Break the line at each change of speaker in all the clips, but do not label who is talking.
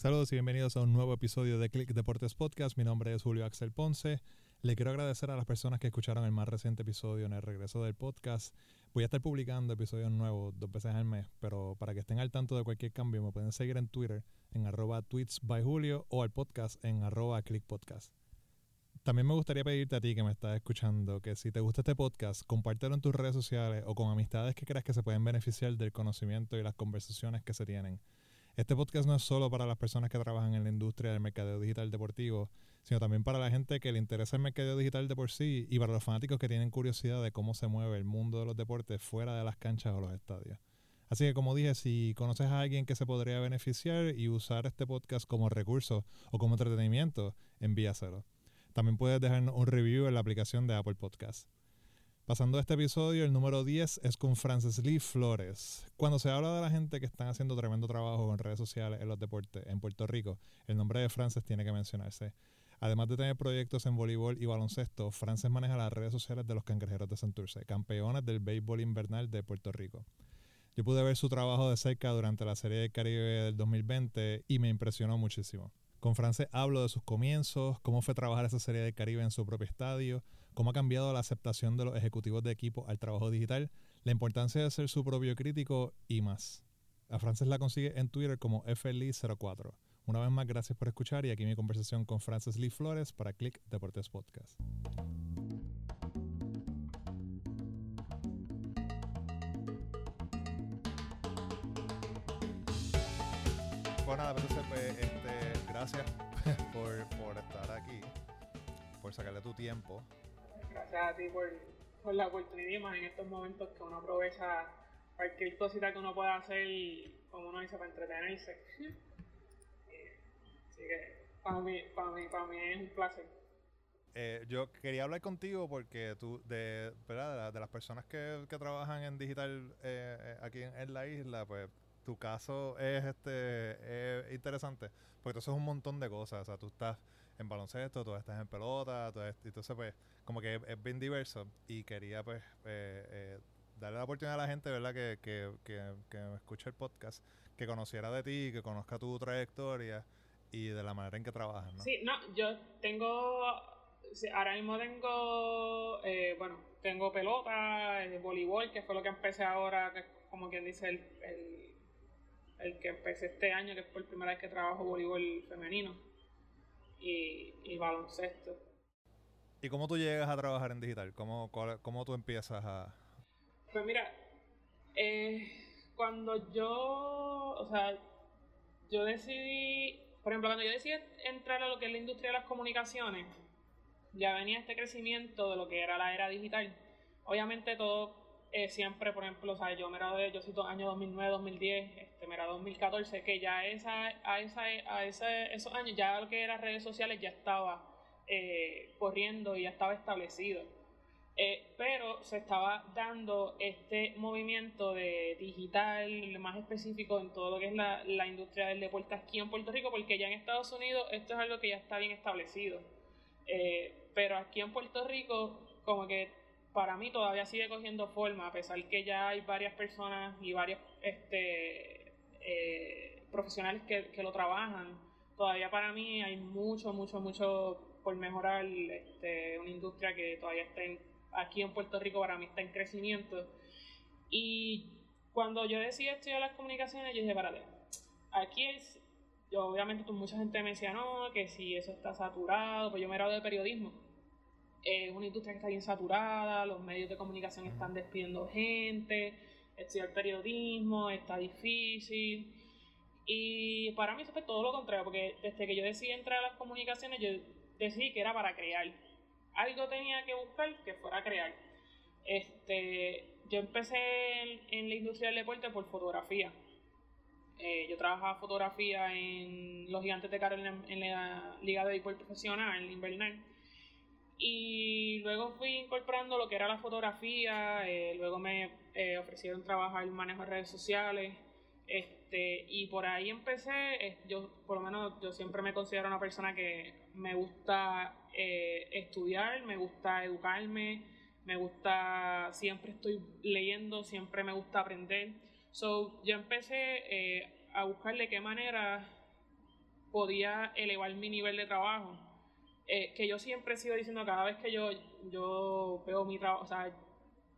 Saludos y bienvenidos a un nuevo episodio de Click Deportes Podcast. Mi nombre es Julio Axel Ponce. Le quiero agradecer a las personas que escucharon el más reciente episodio en el regreso del podcast. Voy a estar publicando episodios nuevos dos veces al mes, pero para que estén al tanto de cualquier cambio me pueden seguir en Twitter en arroba tweets by Julio o al podcast en arroba clickpodcast. También me gustaría pedirte a ti que me estás escuchando que si te gusta este podcast, compártelo en tus redes sociales o con amistades que creas que se pueden beneficiar del conocimiento y las conversaciones que se tienen. Este podcast no es solo para las personas que trabajan en la industria del mercadeo digital deportivo, sino también para la gente que le interesa el mercadeo digital de por sí y para los fanáticos que tienen curiosidad de cómo se mueve el mundo de los deportes fuera de las canchas o los estadios. Así que como dije, si conoces a alguien que se podría beneficiar y usar este podcast como recurso o como entretenimiento, envíaselo. También puedes dejar un review en la aplicación de Apple Podcasts. Pasando a este episodio, el número 10 es con Frances Lee Flores. Cuando se habla de la gente que están haciendo tremendo trabajo con redes sociales en los deportes en Puerto Rico, el nombre de Frances tiene que mencionarse. Además de tener proyectos en voleibol y baloncesto, Frances maneja las redes sociales de los Cangrejeros de Santurce, campeones del béisbol invernal de Puerto Rico. Yo pude ver su trabajo de cerca durante la Serie del Caribe del 2020 y me impresionó muchísimo. Con Frances hablo de sus comienzos, cómo fue trabajar esa serie del Caribe en su propio estadio, cómo ha cambiado la aceptación de los ejecutivos de equipo al trabajo digital, la importancia de ser su propio crítico y más. A Frances la consigue en Twitter como FLI04. Una vez más, gracias por escuchar y aquí mi conversación con Frances Lee Flores para Click Deportes Podcast. Bueno, nada, entonces, pues, este, gracias por, por estar aquí, por sacarle tu tiempo.
Gracias a ti por, por la oportunidad más en estos momentos que uno aprovecha cualquier cosita que uno pueda hacer, como uno dice, para entretenerse. Así que para mí, para mí, para mí es un placer.
Eh, yo quería hablar contigo porque tú, de, ¿verdad? de, las personas que, que trabajan en digital eh, eh, aquí en, en, la isla, pues tu caso es este es interesante porque eso es un montón de cosas. O sea, tú estás en baloncesto, tú estás en pelota, entonces pues como que es, bien diverso y quería pues darle la oportunidad a la gente, ¿verdad? Que, que, que, que escuche el podcast, que conociera de ti, que conozca tu trayectoria y de la manera en que trabajas, ¿no?
Sí, no, yo tengo, ahora mismo tengo, eh, bueno, tengo pelota, el voleibol, que fue lo que empecé ahora, que es como quien dice el, el, el, que empecé este año, que fue la primera vez que trabajo voleibol femenino, y, y baloncesto.
¿Y cómo tú llegas a trabajar en digital? ¿Cómo, cómo tú empiezas a...?
Pues mira, eh, cuando yo, o sea, yo decidí por ejemplo, cuando yo decidí entrar a lo que es la industria de las comunicaciones, ya venía este crecimiento de lo que era la era digital. Obviamente todo eh, siempre, por ejemplo, o yo me gradué, yo soy año 2009, 2010, este, me gradué 2014, que ya esa, a, esa, a ese, esos años ya lo que era redes sociales ya estaba eh, corriendo y ya estaba establecido. Eh, pero se estaba dando este movimiento de digital más específico en todo lo que es la, la, industria del deporte aquí en Puerto Rico, porque ya en Estados Unidos esto es algo que ya está bien establecido. Pero aquí en Puerto Rico, como que para mí todavía sigue cogiendo forma, a pesar que ya hay varias personas y varios este, eh, profesionales que, lo trabajan. Todavía para mí hay mucho, mucho, mucho por mejorar este, una industria que todavía está en aquí en Puerto Rico para mí está en crecimiento. Y cuando yo decidí estudiar las comunicaciones, yo dije, párate, aquí es, yo obviamente pues, mucha gente me decía, no, que si eso está saturado, pues yo me gradué de periodismo. Es una industria que está bien saturada, los medios de comunicación están despidiendo gente, estudiar periodismo está difícil. Y para mí eso fue todo lo contrario, porque desde que yo decidí entrar a las comunicaciones, yo decidí que era para crear algo tenía que buscar que fuera a crear. Este, yo empecé en, la industria del deporte por fotografía. Eh, yo trabajaba fotografía en los Gigantes de Carolina en la Liga de Béisbol Profesional, en invernal. Y luego fui incorporando lo que era la fotografía, eh, luego me eh, ofrecieron trabajar en manejo de redes sociales, este, y por ahí empecé, yo por lo menos yo siempre me considero una persona que me gusta eh, estudiar, me gusta educarme, me gusta, siempre estoy leyendo, siempre me gusta aprender. So, yo empecé a buscar de qué manera podía elevar mi nivel de trabajo. Eh, que yo siempre sigo diciendo cada vez que yo, yo veo mi trabajo, o sea,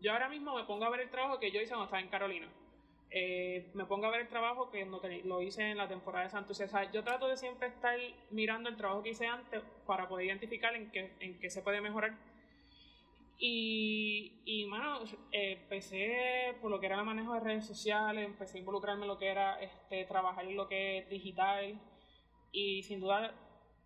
yo ahora mismo me pongo a ver el trabajo que yo hice cuando estaba en Carolina. Eh, me pongo a ver el trabajo que lo hice en la temporada de Santos. O sea, yo trato de siempre estar mirando el trabajo que hice antes para poder identificar en qué, en qué se puede mejorar. Y, y mano, eh, empecé por lo que era el manejo de redes sociales, empecé a involucrarme en lo que era este, trabajar en lo que es digital. Y sin duda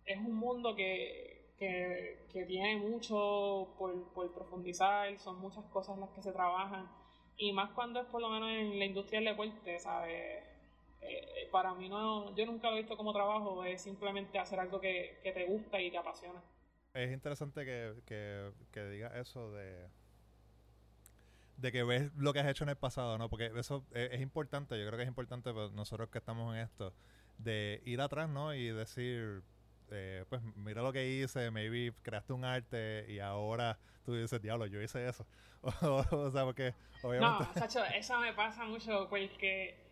es un mundo que, que, que tiene mucho por, por profundizar, son muchas cosas las que se trabajan y más cuando es por lo menos en la industria del deporte, ¿sabes? Eh, para mí no, yo nunca lo he visto como trabajo, es simplemente hacer algo que, te gusta y te apasiona.
Es interesante que, que, que digas eso de, de que ves lo que has hecho en el pasado, ¿no? Porque eso es, importante, yo creo que es importante para nosotros que estamos en esto, de ir atrás, ¿no? Y decir, eh, pues mira lo que hice, maybe creaste un arte y ahora tú dices, diablo, yo hice eso. o, sea, porque
obviamente... No, Sacho, eso me pasa mucho porque...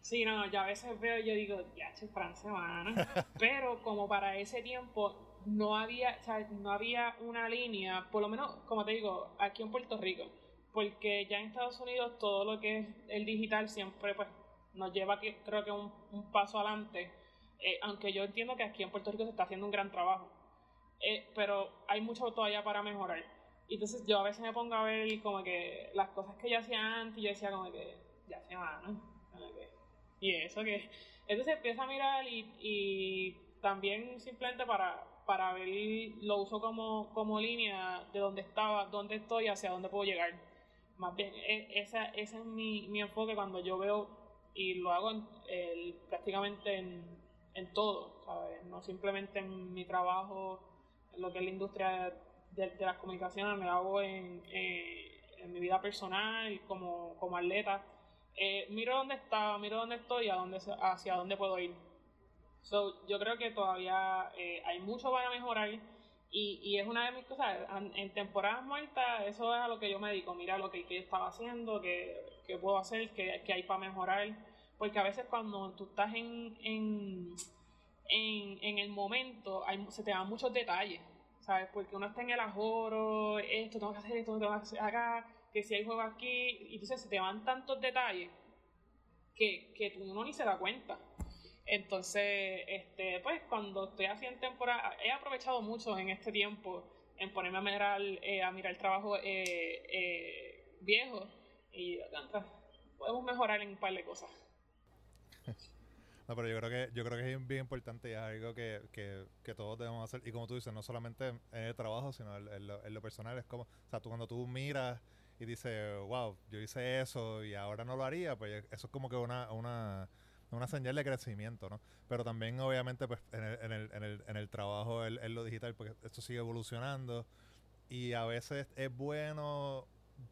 Sí, no, yo a veces veo y yo digo, ya, che, francés, Pero como para ese tiempo no había, o sea, no había una línea, por lo menos, como te digo, aquí en Puerto Rico, porque ya en Estados Unidos todo lo que es el digital siempre pues nos lleva creo que un, un paso adelante eh, aunque yo entiendo que aquí en Puerto Rico se está haciendo un gran trabajo, eh, pero hay mucho todavía para mejorar. Y entonces yo a veces me pongo a ver como que las cosas que yo hacía antes, yo decía como que ya se van, y eso que... Entonces empiezo a mirar y, y también simplemente para, para ver, lo uso como, como línea de dónde estaba, dónde estoy, hacia dónde puedo llegar. Más bien, e, esa, ese es mi, mi enfoque cuando yo veo, y lo hago prácticamente en, en todo, ¿sabes? No simplemente en mi trabajo, en lo que es la industria de, las comunicaciones, me hago en, eh, en, mi vida personal, como, como atleta. Eh, miro dónde está, miro dónde estoy y a dónde, hacia dónde puedo ir. So, yo creo que todavía eh, hay mucho para mejorar y, y, es una de mis cosas. En, temporadas muertas, eso es a lo que yo me dedico. Mira lo que, que yo estaba haciendo, qué, puedo hacer, qué, qué hay para mejorar porque a veces cuando tú estás en, en, en, el momento se te dan muchos detalles, ¿sabes? Porque uno está en el ajoro, esto tengo que hacer esto, tengo que hacer acá, que si hay juego aquí, y entonces se te van tantos detalles que, que uno ni se da cuenta. Entonces, este, pues cuando estoy haciendo temporada, he aprovechado mucho en este tiempo en ponerme a mirar, eh, a mirar el trabajo eh, eh, viejo y podemos mejorar en un par de cosas.
No, pero yo creo que yo creo que es bien importante y es algo que, que, que, todos debemos hacer. Y como tú dices, no solamente en el trabajo, sino en, lo, personal. Es como, o sea, tú cuando tú miras y dices, wow, yo hice eso y ahora no lo haría, pues eso es como que una, una, una señal de crecimiento, ¿no? Pero también, obviamente, pues en el, en el, en el, en el trabajo, en, lo digital, porque esto sigue evolucionando y a veces es bueno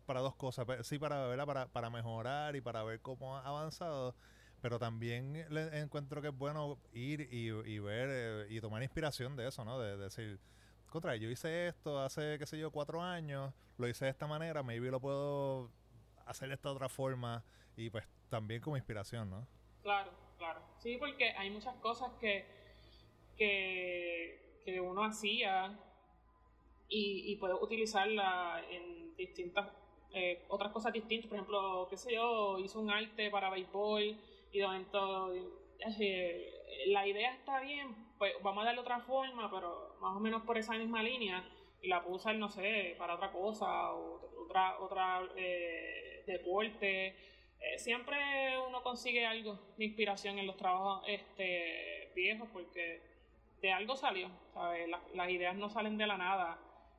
para dos cosas. Pues, sí, para, para, para mejorar y para ver cómo ha avanzado pero también le encuentro que es bueno ir y, ver eh, y tomar inspiración de eso, ¿no? De, decir, contra, yo hice esto hace, qué sé yo, cuatro años, lo hice de esta manera, maybe lo puedo hacer de esta otra forma y pues también como inspiración, ¿no?
Claro, claro. Sí, porque hay muchas cosas que, que, uno hacía y, y puede utilizarla en distintas, eh, otras cosas distintas. Por ejemplo, qué sé yo, hizo un arte para béisbol y de momento la idea está bien, pues vamos a darle otra forma, pero más o menos por esa misma línea y la puedo usar, no sé, para otra cosa, o otra, otra eh, deporte. Eh, siempre uno consigue algo de inspiración en los trabajos este, viejos porque de algo salió, ¿sabes? las ideas no salen de la nada.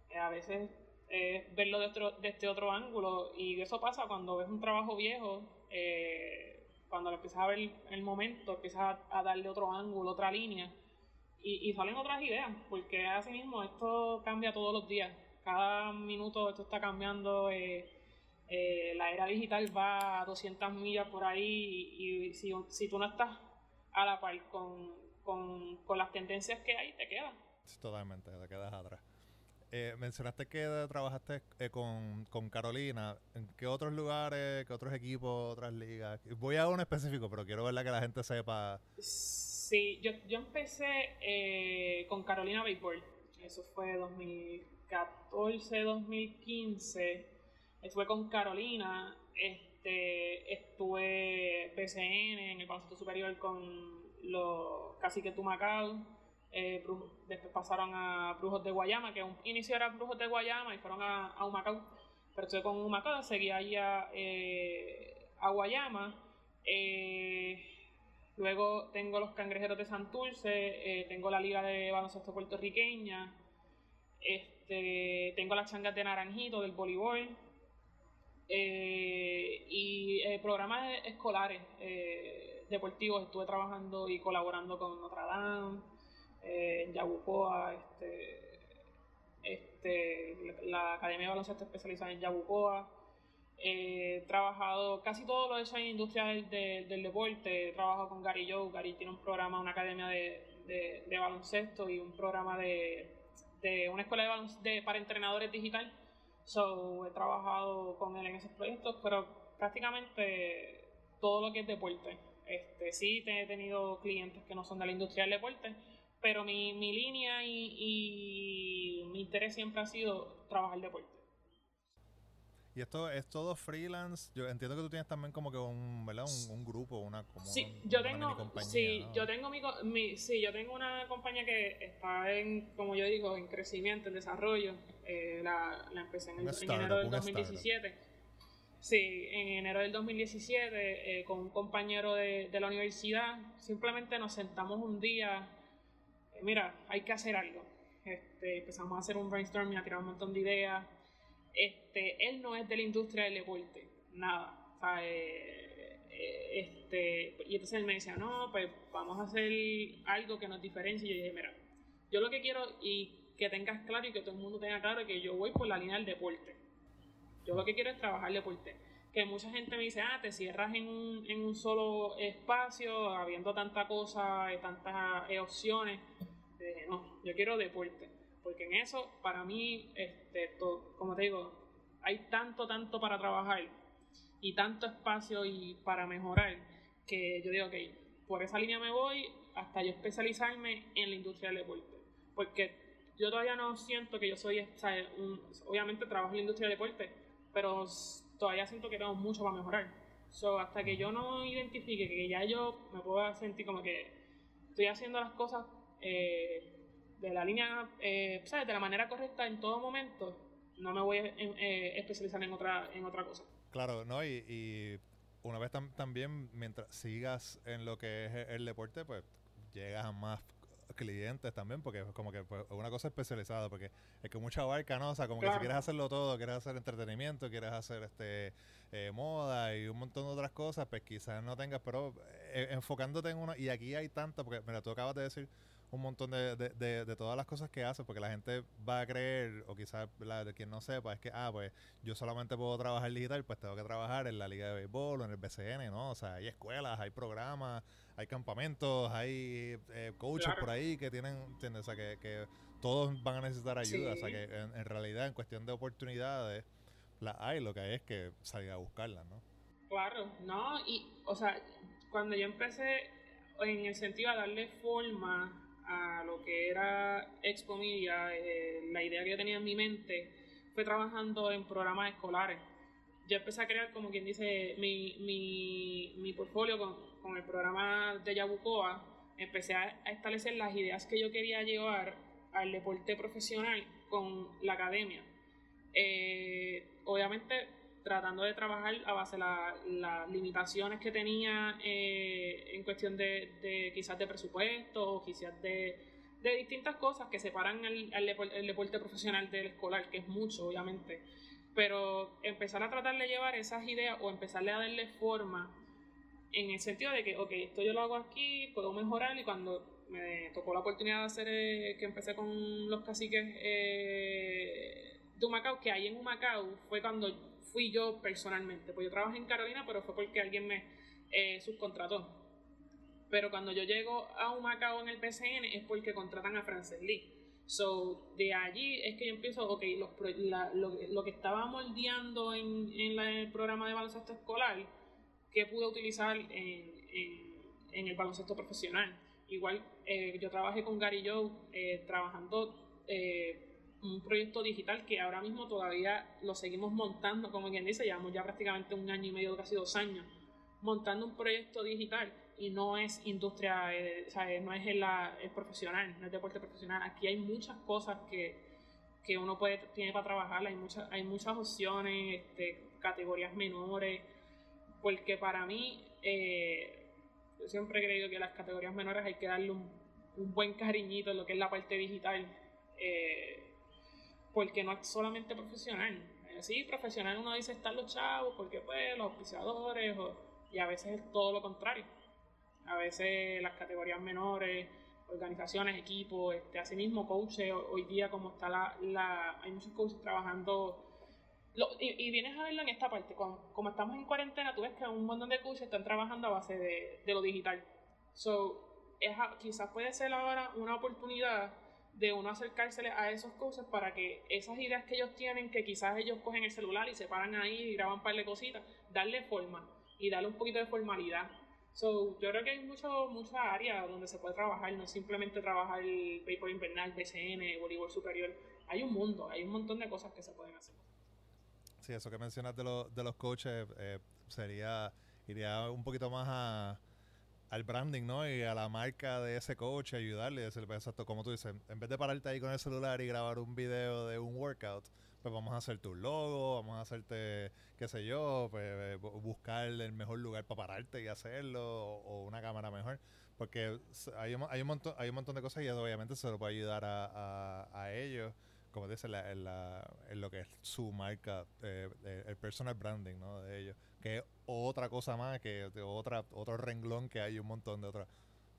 Eh, a veces es verlo de, otro, de este otro ángulo y eso pasa cuando ves un trabajo viejo. Eh, cuando lo empiezas a ver el momento, empiezas a, darle otro ángulo, otra línea, y, salen otras ideas, porque así mismo esto cambia todos los días. Cada minuto esto está cambiando. Eh, eh, la era digital va a 200 millas por ahí y, si, si, tú no estás a la par con, con, con las tendencias que hay, te quedas.
Totalmente, te quedas atrás. Eh, mencionaste que trabajaste eh, con, Carolina. ¿En qué otros lugares, qué otros equipos, otras ligas? Voy a uno específico, pero quiero verla que la gente sepa.
Sí, yo, yo empecé eh, con Carolina Baseball. Eso fue 2014, 2015. Estuve con Carolina. Este, estuve PCN en el baloncesto superior con los caciques Tumacao. Eh, después pasaron a Brujos de Guayama, que un inicio era Brujos de Guayama y fueron a, a Humacao. Pero estuve con Humacao, seguí ahí a, eh, Guayama. Eh, luego tengo los Cangrejeros de Santurce, tengo la Liga de Baloncesto Puertorriqueña, este, tengo las Changas de Naranjito del voleibol y programas escolares deportivos. Estuve trabajando y colaborando con Notre Dame, en Yabucoa, este, este, la Academia de Baloncesto especializada en Yabucoa. He trabajado, casi todo lo he hecho en industria del, del, deporte. He trabajado con Gary Joe. Gary tiene un programa, una academia de, de, baloncesto y un programa de, de una escuela de, baloncesto para entrenadores digital. So, he trabajado con él en esos proyectos, pero prácticamente todo lo que es deporte. Este, sí, he tenido clientes que no son de la industria del deporte, pero mi, mi línea y, y mi interés siempre ha sido trabajar deporte.
Y esto es todo freelance. Yo entiendo que tú tienes también como que un, ¿verdad? un, grupo, una como
Sí, yo tengo sí, yo tengo mi, sí, yo tengo una compañía que está en como yo digo, en crecimiento, en desarrollo. Eh, la, la, empecé en, enero del 2017. Sí, en enero del 2017 eh, con un compañero de, de, la universidad, simplemente nos sentamos un día, mira, hay que hacer algo. Este, empezamos a hacer un brainstorming, a tirar un montón de ideas este, él no es de la industria del deporte, nada. Eh, este, y entonces él me decía, no, pues vamos a hacer algo que nos diferencie. Y yo dije, mira, yo lo que quiero y que tengas claro y que todo el mundo tenga claro que yo voy por la línea del deporte. Yo lo que quiero es trabajar deporte. Que mucha gente me dice, ah, te cierras en un, en un solo espacio, habiendo tanta cosa, tantas eh, opciones. no, yo quiero deporte porque en eso, para mí, este, como te digo, hay tanto, tanto para trabajar y tanto espacio y para mejorar que yo digo, que por esa línea me voy hasta yo especializarme en la industria del deporte. Porque yo todavía no siento que yo soy, obviamente trabajo en la industria del deporte, pero todavía siento que tengo mucho para mejorar. So, hasta que yo no identifique que ya yo me puedo sentir como que estoy haciendo las cosas eh, de la línea, eh, ¿sabes? De la manera correcta en todo momento, no me voy a eh, especializar en otra, en otra cosa.
Claro, ¿no? Y, una vez también, mientras sigas en lo que es el deporte, pues llegas a más clientes también, porque es como que pues, una cosa especializada, porque es que mucha barca, ¿no? O sea, como que si quieres hacerlo todo, quieres hacer entretenimiento, quieres hacer este eh, moda y un montón de otras cosas, pues quizás no tengas, pero enfocándote en uno, y aquí hay tanto, porque mira, tú acabas de decir un montón de, de, de, todas las cosas que hace, porque la gente va a creer, o quizás la de quien no sepa, es que, ah, pues yo solamente puedo trabajar digital, pues tengo que trabajar en la Liga de Béisbol o en el BCN, ¿no? O sea, hay escuelas, hay programas, hay campamentos, hay eh, coaches por ahí que tienen, ¿entiendes? O sea, que, que todos van a necesitar ayuda, o sea, que en, realidad, en cuestión de oportunidades, la hay, lo que hay es que salga a buscarlas, ¿no?
Claro, no, y, o sea, cuando yo empecé en el sentido de darle forma a lo que era Expo Media, eh, la idea que yo tenía en mi mente fue trabajando en programas escolares. Yo empecé a crear, como quien dice, mi, mi, mi portfolio con, con, el programa de Yabucoa. Empecé a, establecer las ideas que yo quería llevar al deporte profesional con la academia. Eh, obviamente tratando de trabajar a base de las limitaciones que tenía eh, en cuestión de, quizás de presupuesto o quizás de, distintas cosas que separan el, el, deporte profesional del escolar, que es mucho, obviamente. Pero empezar a tratar de llevar esas ideas o empezarle a darle forma en el sentido de que, ok, esto yo lo hago aquí, puedo mejorar y cuando me tocó la oportunidad de hacer, eh, que empecé con los caciques eh, de Humacao, que ahí en Humacao fue cuando fui yo personalmente. Pues yo trabajé en Carolina, pero fue porque alguien me eh, subcontrató. Pero cuando yo llego a un Macao en el PCN es porque contratan a Frances Lee. So, de allí es que yo empiezo, ok, los, lo, que estaba moldeando en, en el programa de baloncesto escolar, que pude utilizar en, en, el baloncesto profesional. Igual eh, yo trabajé con Gary Joe eh, trabajando un proyecto digital que ahora mismo todavía lo seguimos montando, como quien dice, llevamos ya prácticamente un año y medio, casi dos años, montando un proyecto digital. Y no es industria, o sea, no es el, el, profesional, no es deporte profesional. Aquí hay muchas cosas que, que uno puede, tiene para trabajar, hay muchas, hay muchas opciones, este, categorías menores, porque para mí, eh, yo siempre he creído que las categorías menores hay que darle un, buen cariñito en lo que es la parte digital, eh, porque no es solamente profesional. Eh, sí, profesional uno dice están los chavos, porque pues los auspiciadores, y a veces es todo lo contrario. A veces las categorías menores, organizaciones, equipos, este, asimismo coaches, hoy día como está la, la hay muchos coaches trabajando y, vienes a verlo en esta parte, como, estamos en cuarentena, tú ves que un montón de coaches están trabajando a base de, de lo digital. So, quizás puede ser ahora una oportunidad de uno acercársele a esos coaches para que esas ideas que ellos tienen, que quizás ellos cogen el celular y se paran ahí y graban un par de cositas, darle forma y darle un poquito de formalidad. So, yo creo que hay mucho, muchas áreas donde se puede trabajar, no simplemente trabajar el paper invernal, PCN, voleibol superior. Hay un mundo, hay un montón de cosas que se pueden hacer.
Sí, eso que mencionas de, de los coaches eh, sería, iría un poquito más a, al branding, ¿no? Y a la marca de ese coach, ayudarle, decirle, pues, exacto, como tú dices, en vez de pararte ahí con el celular y grabar un video de un workout, pues vamos a hacer tu logo, vamos a hacerte, qué sé yo, pues eh, buscar el mejor lugar para pararte y hacerlo, o, una cámara mejor, porque hay, hay, un montón, hay un montón de cosas y eso obviamente se lo puede ayudar a, a ellos como dice, la, en, la, en, lo que es su marca, eh, eh, el personal branding ¿no? de ellos, que es otra cosa más, que otra, otro renglón que hay un montón de otras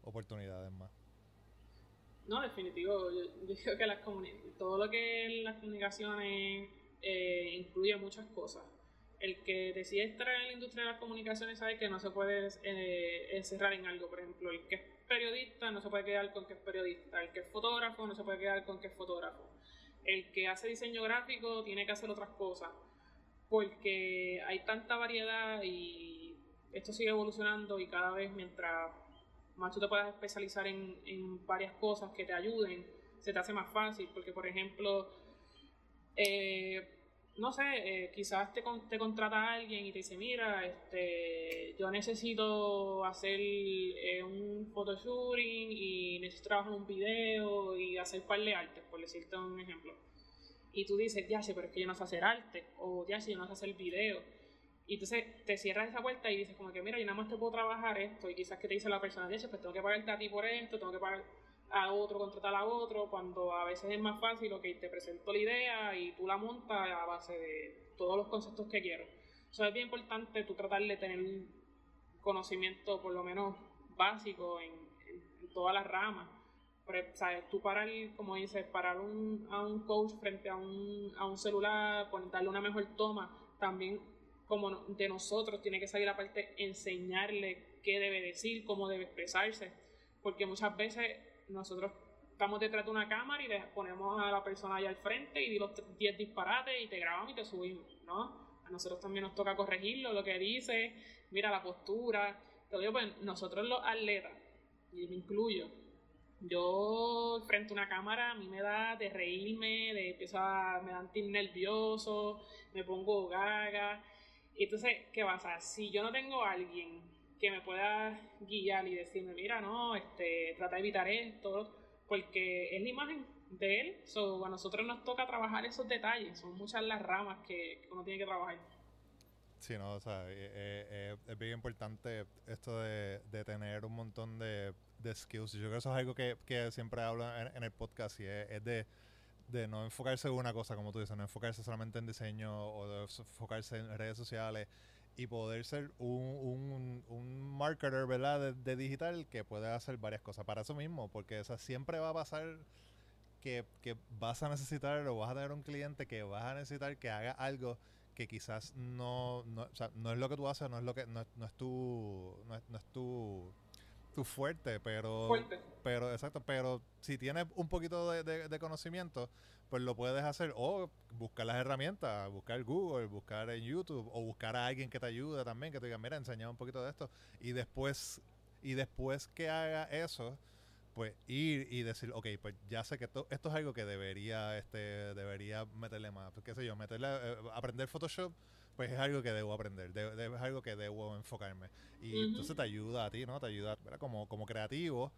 oportunidades más.
No, definitivo, yo, digo que las todo lo que las comunicaciones eh, incluye muchas cosas. El que decide estar en la industria de las comunicaciones sabe que no se puede encerrar en algo. Por ejemplo, el que es periodista no se puede quedar con que es periodista. El que es fotógrafo no se puede quedar con que es fotógrafo el que hace diseño gráfico tiene que hacer otras cosas, porque hay tanta variedad y esto sigue evolucionando y cada vez mientras más tú te puedas especializar en, varias cosas que te ayuden, se te hace más fácil, porque por ejemplo, eh, no sé, eh, quizás te, te contrata alguien y te dice, mira, este, yo necesito hacer eh, un photoshooting y necesito trabajar un video y hacer par de artes, por decirte un ejemplo. Y tú dices, ya sé, pero es que yo no sé hacer arte, o ya sé, yo no sé hacer video. Y entonces te cierras esa puerta y dices como que, mira, yo nada más te puedo trabajar esto, y quizás que te dice la persona, ya sé, pues tengo que pagarte a ti por esto, tengo que pagar a otro, contratar a otro, cuando a veces es más fácil, ok, te presento la idea y tú la montas a base de todos los conceptos que quiero. Eso es bien importante, tú tratar de tener conocimiento por lo menos básico en, todas las ramas. Pero, ¿sabes? Tú parar, como dices, parar un, a un coach frente a un, a un celular, darle una mejor toma, también como de nosotros tiene que salir aparte enseñarle qué debe decir, cómo debe expresarse, porque muchas veces nosotros estamos detrás de una cámara y le ponemos a la persona allá al frente y di los 10 disparates y te grabamos y te subimos, ¿no? A nosotros también nos toca corregirlo, lo que dice, mira la postura. Pero yo, pues nosotros los atletas, y me incluyo, yo frente a una cámara a mí me da de reírme, de empiezo a, me dan nervioso, me pongo gaga. Entonces, ¿qué pasa? Si yo no tengo a alguien que me pueda guiar y decirme, mira, no, este, trata de evitar esto, porque es la imagen de él, so, a nosotros nos toca trabajar esos detalles, son muchas las ramas que, uno tiene que trabajar.
Sí, no, o sea, eh, eh, es bien importante esto de, tener un montón de, skills. Yo creo que eso es algo que, siempre hablo en, el podcast y es, de, de, no enfocarse en una cosa, como tú dices, no enfocarse solamente en diseño o de enfocarse en redes sociales y poder ser un, un, marketer, ¿verdad? De, digital que puede hacer varias cosas para eso mismo, porque o siempre va a pasar que, vas a necesitar o vas a tener un cliente que vas a necesitar que haga algo que quizás no, no, o sea, no es lo que tú haces, no es lo que no, no es tu no es, no es tu, tu fuerte, pero pero exacto, pero si tienes un poquito de, de conocimiento, pues lo puedes hacer o buscar las herramientas, buscar Google, buscar en YouTube o buscar a alguien que te ayude también, que te diga, mira, enseña un poquito de esto y después y después que haga eso, pues ir y decir, ok, pues ya sé que esto, esto es algo que debería, este, debería meterle más, pues, qué sé yo, meterle, eh, aprender Photoshop, pues es algo que debo aprender, es algo que debo enfocarme. Y entonces te ayuda a ti, ¿no? Te ayuda como, como creativo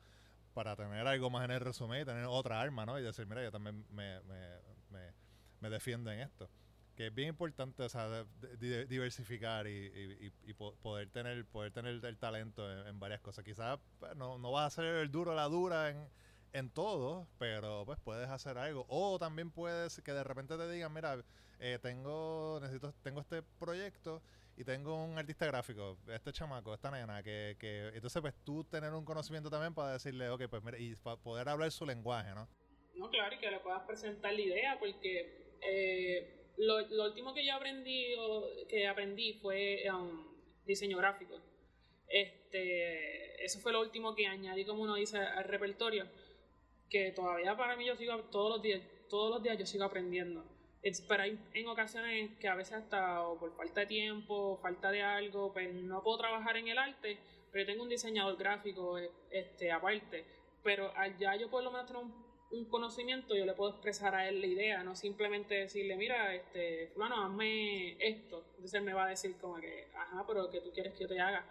para tener algo más en el resumen y tener otra arma, ¿no? Y decir, mira, yo también me, me, me, me defiendo en esto que es bien importante o sea, diversificar y, y, poder tener poder tener el talento en, varias cosas. Quizás pues, no, no vas a ser el duro la dura en, en todo, pero pues puedes hacer algo. O también puedes que de repente te digan, mira, eh, tengo necesito tengo este proyecto y tengo un artista gráfico, este chamaco, esta nena, que, que entonces pues tú tener un conocimiento también para decirle, ok, pues mira, y para poder hablar su lenguaje, ¿no?
No, claro, y que le puedas presentar la idea, porque eh, lo, lo, último que yo aprendí, que aprendí fue um, diseño gráfico. Este, eso fue lo último que añadí, como uno dice, al repertorio, que todavía para mí yo sigo todos los días, todos los días yo sigo aprendiendo. Pero hay en ocasiones que a veces hasta por falta de tiempo, falta de algo, pues no puedo trabajar en el arte, pero tengo un diseñador gráfico este, aparte. Pero allá yo por lo menos un un conocimiento, yo le puedo expresar a él la idea, no simplemente decirle, mira, este, fulano, hazme esto. Entonces él me va a decir como que, ajá, pero que tú quieres que yo te haga.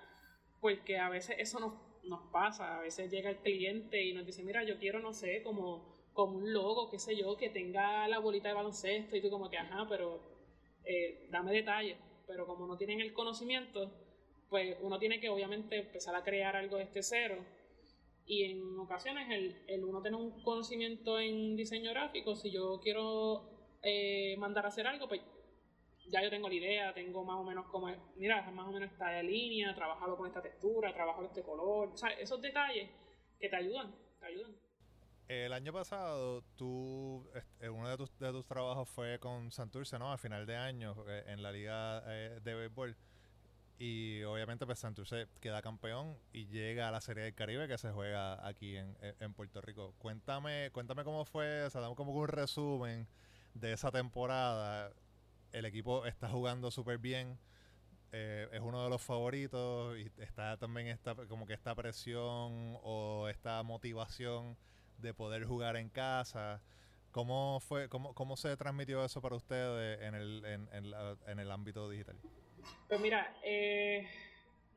Porque a veces eso nos, nos pasa, a veces llega el cliente y nos dice, mira, yo quiero, no sé, como, como un logo, qué sé yo, que tenga la bolita de baloncesto y tú como que, ajá, pero eh, dame detalles. Pero como no tienen el conocimiento, pues uno tiene que obviamente empezar a crear algo de este cero y en ocasiones el, el uno tener un conocimiento en diseño gráfico, si yo quiero eh, mandar a hacer algo, pues ya yo tengo la idea, tengo más o menos como, mira, más o menos esta línea, trabajarlo con esta textura, trabajarlo este color, o sea, esos detalles que te ayudan, te ayudan.
El año pasado, tú, uno de tus, trabajos fue con Santurce, ¿no? A final de año, eh, en la liga eh, de béisbol. Y obviamente pues Santurce queda campeón y llega a la Serie del Caribe que se juega aquí en, Puerto Rico. Cuéntame, cuéntame cómo fue, o sea, damos como un resumen de esa temporada. El equipo está jugando súper bien. Eh, es uno de los favoritos y está también esta como que esta presión o esta motivación de poder jugar en casa. ¿Cómo fue, cómo, cómo se transmitió eso para ustedes en el, en, en el ámbito digital?
Pues mira, eh,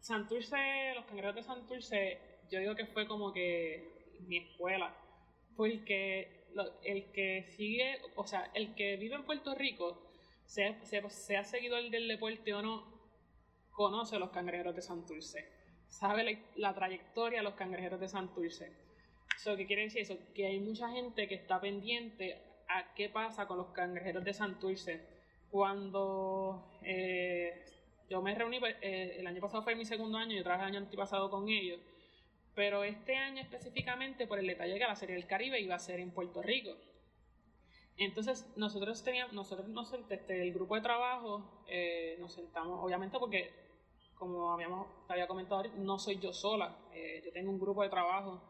Santurce, los cangrejos de Santurce, yo digo que fue como que mi escuela, porque el que sigue, o sea, el que vive en Puerto Rico, sea, ha seguido el del deporte o no, conoce los cangrejeros de Santurce, sabe la, trayectoria de los cangrejeros de Santurce. Eso, ¿Qué quiere decir eso? Que hay mucha gente que está pendiente a qué pasa con los cangrejeros de Santurce. Cuando eh, yo me reuní, pues, eh, el año pasado fue mi segundo año, yo trabajé el año antipasado con ellos, pero este año específicamente por el detalle que la Serie del Caribe iba a ser en Puerto Rico. Entonces nosotros teníamos, nosotros nos desde el grupo de trabajo eh, nos sentamos, obviamente porque como habíamos, había comentado, no soy yo sola, eh, yo tengo un grupo de trabajo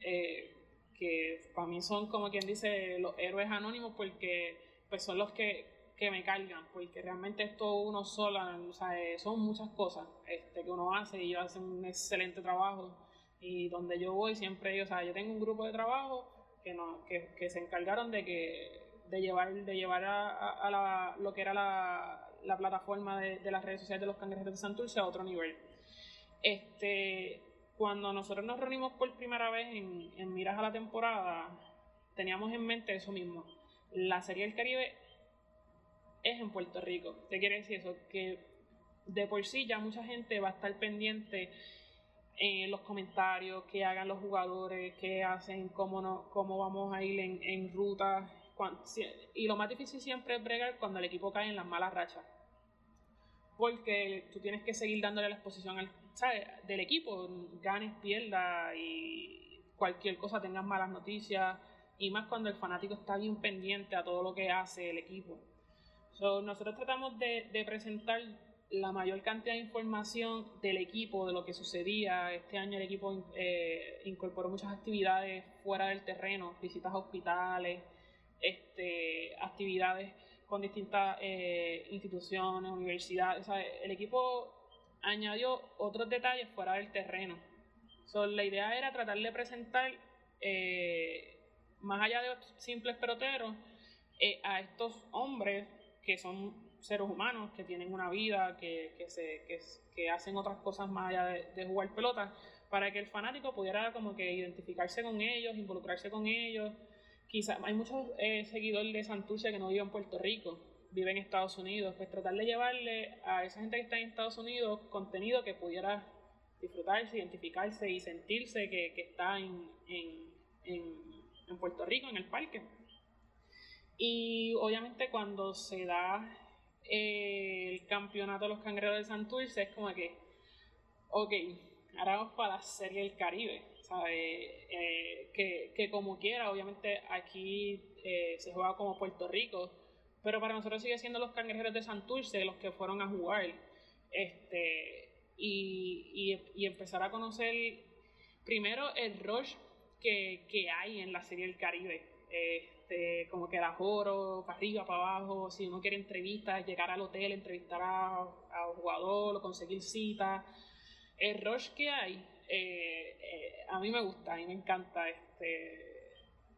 que para mí son como quien dice los héroes anónimos porque pues son los que que me cargan, porque realmente esto uno sola, o sea, eh, son muchas cosas este, que uno hace y ellos hacen un excelente trabajo. Y donde yo voy siempre, o sea, yo tengo un grupo de trabajo que, no, que, que se encargaron de que de llevar, de llevar a, a, la, lo que era la, la plataforma de, de, las redes sociales de los cangrejeros de Santurce a otro nivel. Este, cuando nosotros nos reunimos por primera vez en, en Miras a la temporada, teníamos en mente eso mismo. La Serie del Caribe es en Puerto Rico. ¿Qué quiere decir eso? Que de por sí ya mucha gente va a estar pendiente en los comentarios, qué hagan los jugadores, qué hacen, cómo, no, cómo vamos a ir en, en ruta. y lo más difícil siempre es bregar cuando el equipo cae en las malas rachas. Porque tú tienes que seguir dándole la exposición al, del equipo, ganes, pierdas y cualquier cosa, tengas malas noticias. Y más cuando el fanático está bien pendiente a todo lo que hace el equipo nosotros tratamos de, presentar la mayor cantidad de información del equipo, de lo que sucedía. Este año el equipo eh, incorporó muchas actividades fuera del terreno, visitas a hospitales, este, actividades con distintas eh, instituciones, universidades. el equipo añadió otros detalles fuera del terreno. la idea era tratar de presentar eh, más allá de simples peloteros, eh, a estos hombres que son seres humanos, que tienen una vida, que, que, se, que, hacen otras cosas más allá de, jugar pelota, para que el fanático pudiera como que identificarse con ellos, involucrarse con ellos. Quizás hay muchos eh, seguidores de Santurce que no viven en Puerto Rico, viven en Estados Unidos, pues tratar de llevarle a esa gente que está en Estados Unidos contenido que pudiera disfrutarse, identificarse y sentirse que, está en, en Puerto Rico, en el parque. Y obviamente cuando se da el campeonato de los cangrejeros de Santurce es como que, ok, ahora vamos para la Serie del Caribe, eh, que, como quiera, obviamente aquí eh, se juega como Puerto Rico, pero para nosotros sigue siendo los cangrejeros de Santurce los que fueron a jugar. Este, y, empezar a conocer primero el rush que, que hay en la Serie del Caribe. Este, como que da joro, para arriba, para abajo, si uno quiere entrevistas, llegar al hotel, entrevistar a, un jugador o conseguir citas. El rush que hay, eh, eh, a mí me gusta, a mí me encanta, este,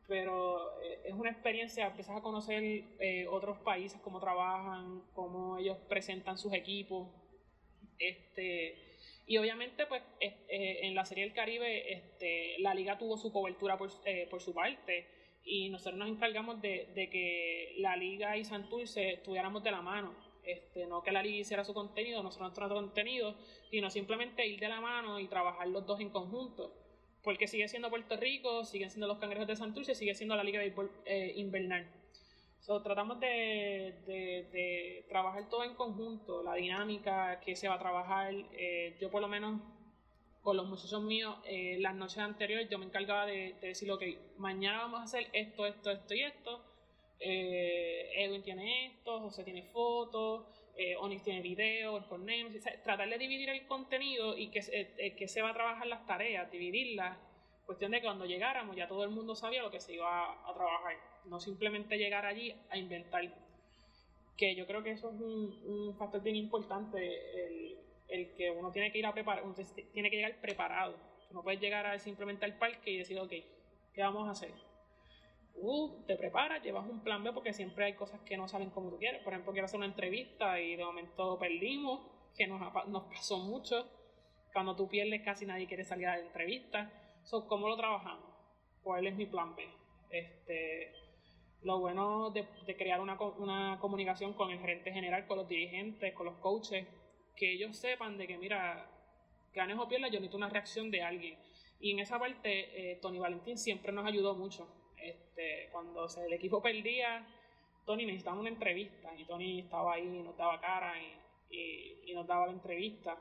pero eh, es una experiencia, empiezas a conocer otros países, cómo trabajan, cómo ellos presentan sus equipos, este, y obviamente, pues, en la Serie del Caribe, este, la liga tuvo su cobertura por, por su parte y nosotros nos encargamos de, que la liga y Santurce estuviéramos de la mano. Este, no que la liga hiciera su contenido, nosotros nuestro contenido, sino simplemente ir de la mano y trabajar los dos en conjunto. Porque sigue siendo Puerto Rico, siguen siendo los cangrejos de Santurce, sigue siendo la liga de eh, invernal. So, tratamos de, de, trabajar todo en conjunto, la dinámica que se va a trabajar. Eh, yo por lo menos con los muchachos míos, eh, las noches anteriores yo me encargaba de, decir, ok, mañana vamos a hacer esto, esto, esto y esto. Eh, Edwin tiene esto, José tiene fotos, eh, Onyx tiene video, el tratar de dividir el contenido y que, eh, que se va a trabajar las tareas, dividirlas. Cuestión de que cuando llegáramos ya todo el mundo sabía lo que se iba a, trabajar, no simplemente llegar allí a inventar. Que yo creo que eso es un, factor bien importante, el, el que uno tiene que ir a preparar, tiene que llegar preparado. no puedes llegar a simplemente al parque y decir, ok, ¿qué vamos a hacer? Uh, te preparas, llevas un plan B porque siempre hay cosas que no salen como tú quieres. Por ejemplo, quiero hacer una entrevista y de momento perdimos, que nos, pasó mucho. Cuando tú pierdes casi nadie quiere salir a la entrevista. So, ¿Cómo lo trabajamos? ¿Cuál es mi plan B? Este, lo bueno de, de crear una, una comunicación con el gerente general, con los dirigentes, con los coaches, que ellos sepan de que, mira, ganes o pierdas, yo necesito una reacción de alguien. Y en esa parte, eh, Tony Valentín siempre nos ayudó mucho. Este, cuando el equipo perdía, Tony necesitaba una entrevista y Tony estaba ahí, nos daba cara y, y, nos daba la entrevista.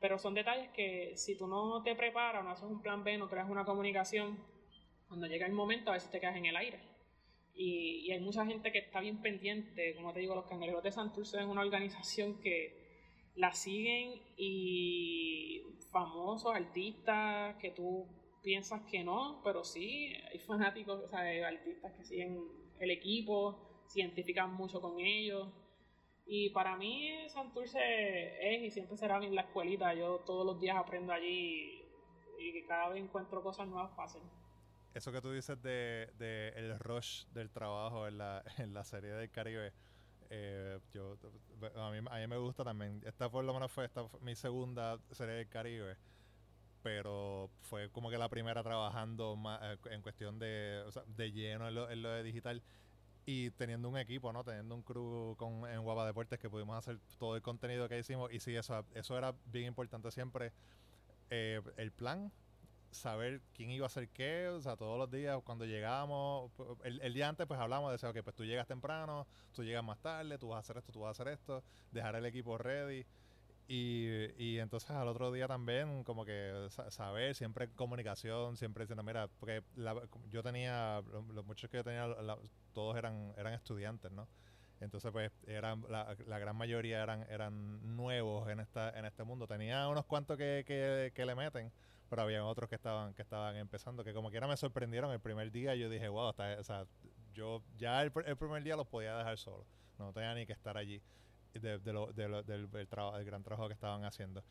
Pero son detalles que si tú no te preparas, no haces un plan B, no creas una comunicación, cuando llega el momento a veces te quedas en el aire. Y, y hay mucha gente que está bien pendiente, como te digo, los cangrejeros de Santurce es una organización que, la siguen y famosos artistas que tú piensas que no, pero sí, hay fanáticos, o sea, artistas que siguen el equipo, se identifican mucho con ellos. Y para mí Santurce es y siempre será la escuelita. Yo todos los días aprendo allí y cada vez encuentro cosas nuevas fáciles.
Eso que tú dices de, de el rush del trabajo en la, en la serie del Caribe, eh, yo, a, mí, a mí me gusta también. Esta por lo menos fue esta mi segunda serie del Caribe, pero fue como que la primera trabajando más, eh, en cuestión de, de lleno en lo, en lo, de digital y teniendo un equipo, ¿no? Teniendo un crew con, en Guapa Deportes que pudimos hacer todo el contenido que hicimos y sí, eso, eso era bien importante siempre. Eh, el plan, saber quién iba a hacer qué, o sea, todos los días cuando llegábamos, el, día antes pues hablamos de ok, pues tú llegas temprano, tú llegas más tarde, tú vas a hacer esto, tú vas a hacer esto, dejar el equipo ready. Y, y entonces al otro día también como que saber, siempre comunicación, siempre diciendo, mira, porque yo tenía, los, muchos que yo tenía, todos eran, eran estudiantes, ¿no? Entonces, pues, eran, la, la, gran mayoría eran, eran nuevos en esta, en este mundo. Tenía unos cuantos que, que, que le meten, pero había otros que estaban que estaban empezando que como quiera me sorprendieron el primer día yo dije wow está, o sea, yo ya el, primer día los podía dejar solo no tenía ni que estar allí de, de lo, del, del, gran trabajo que estaban haciendo.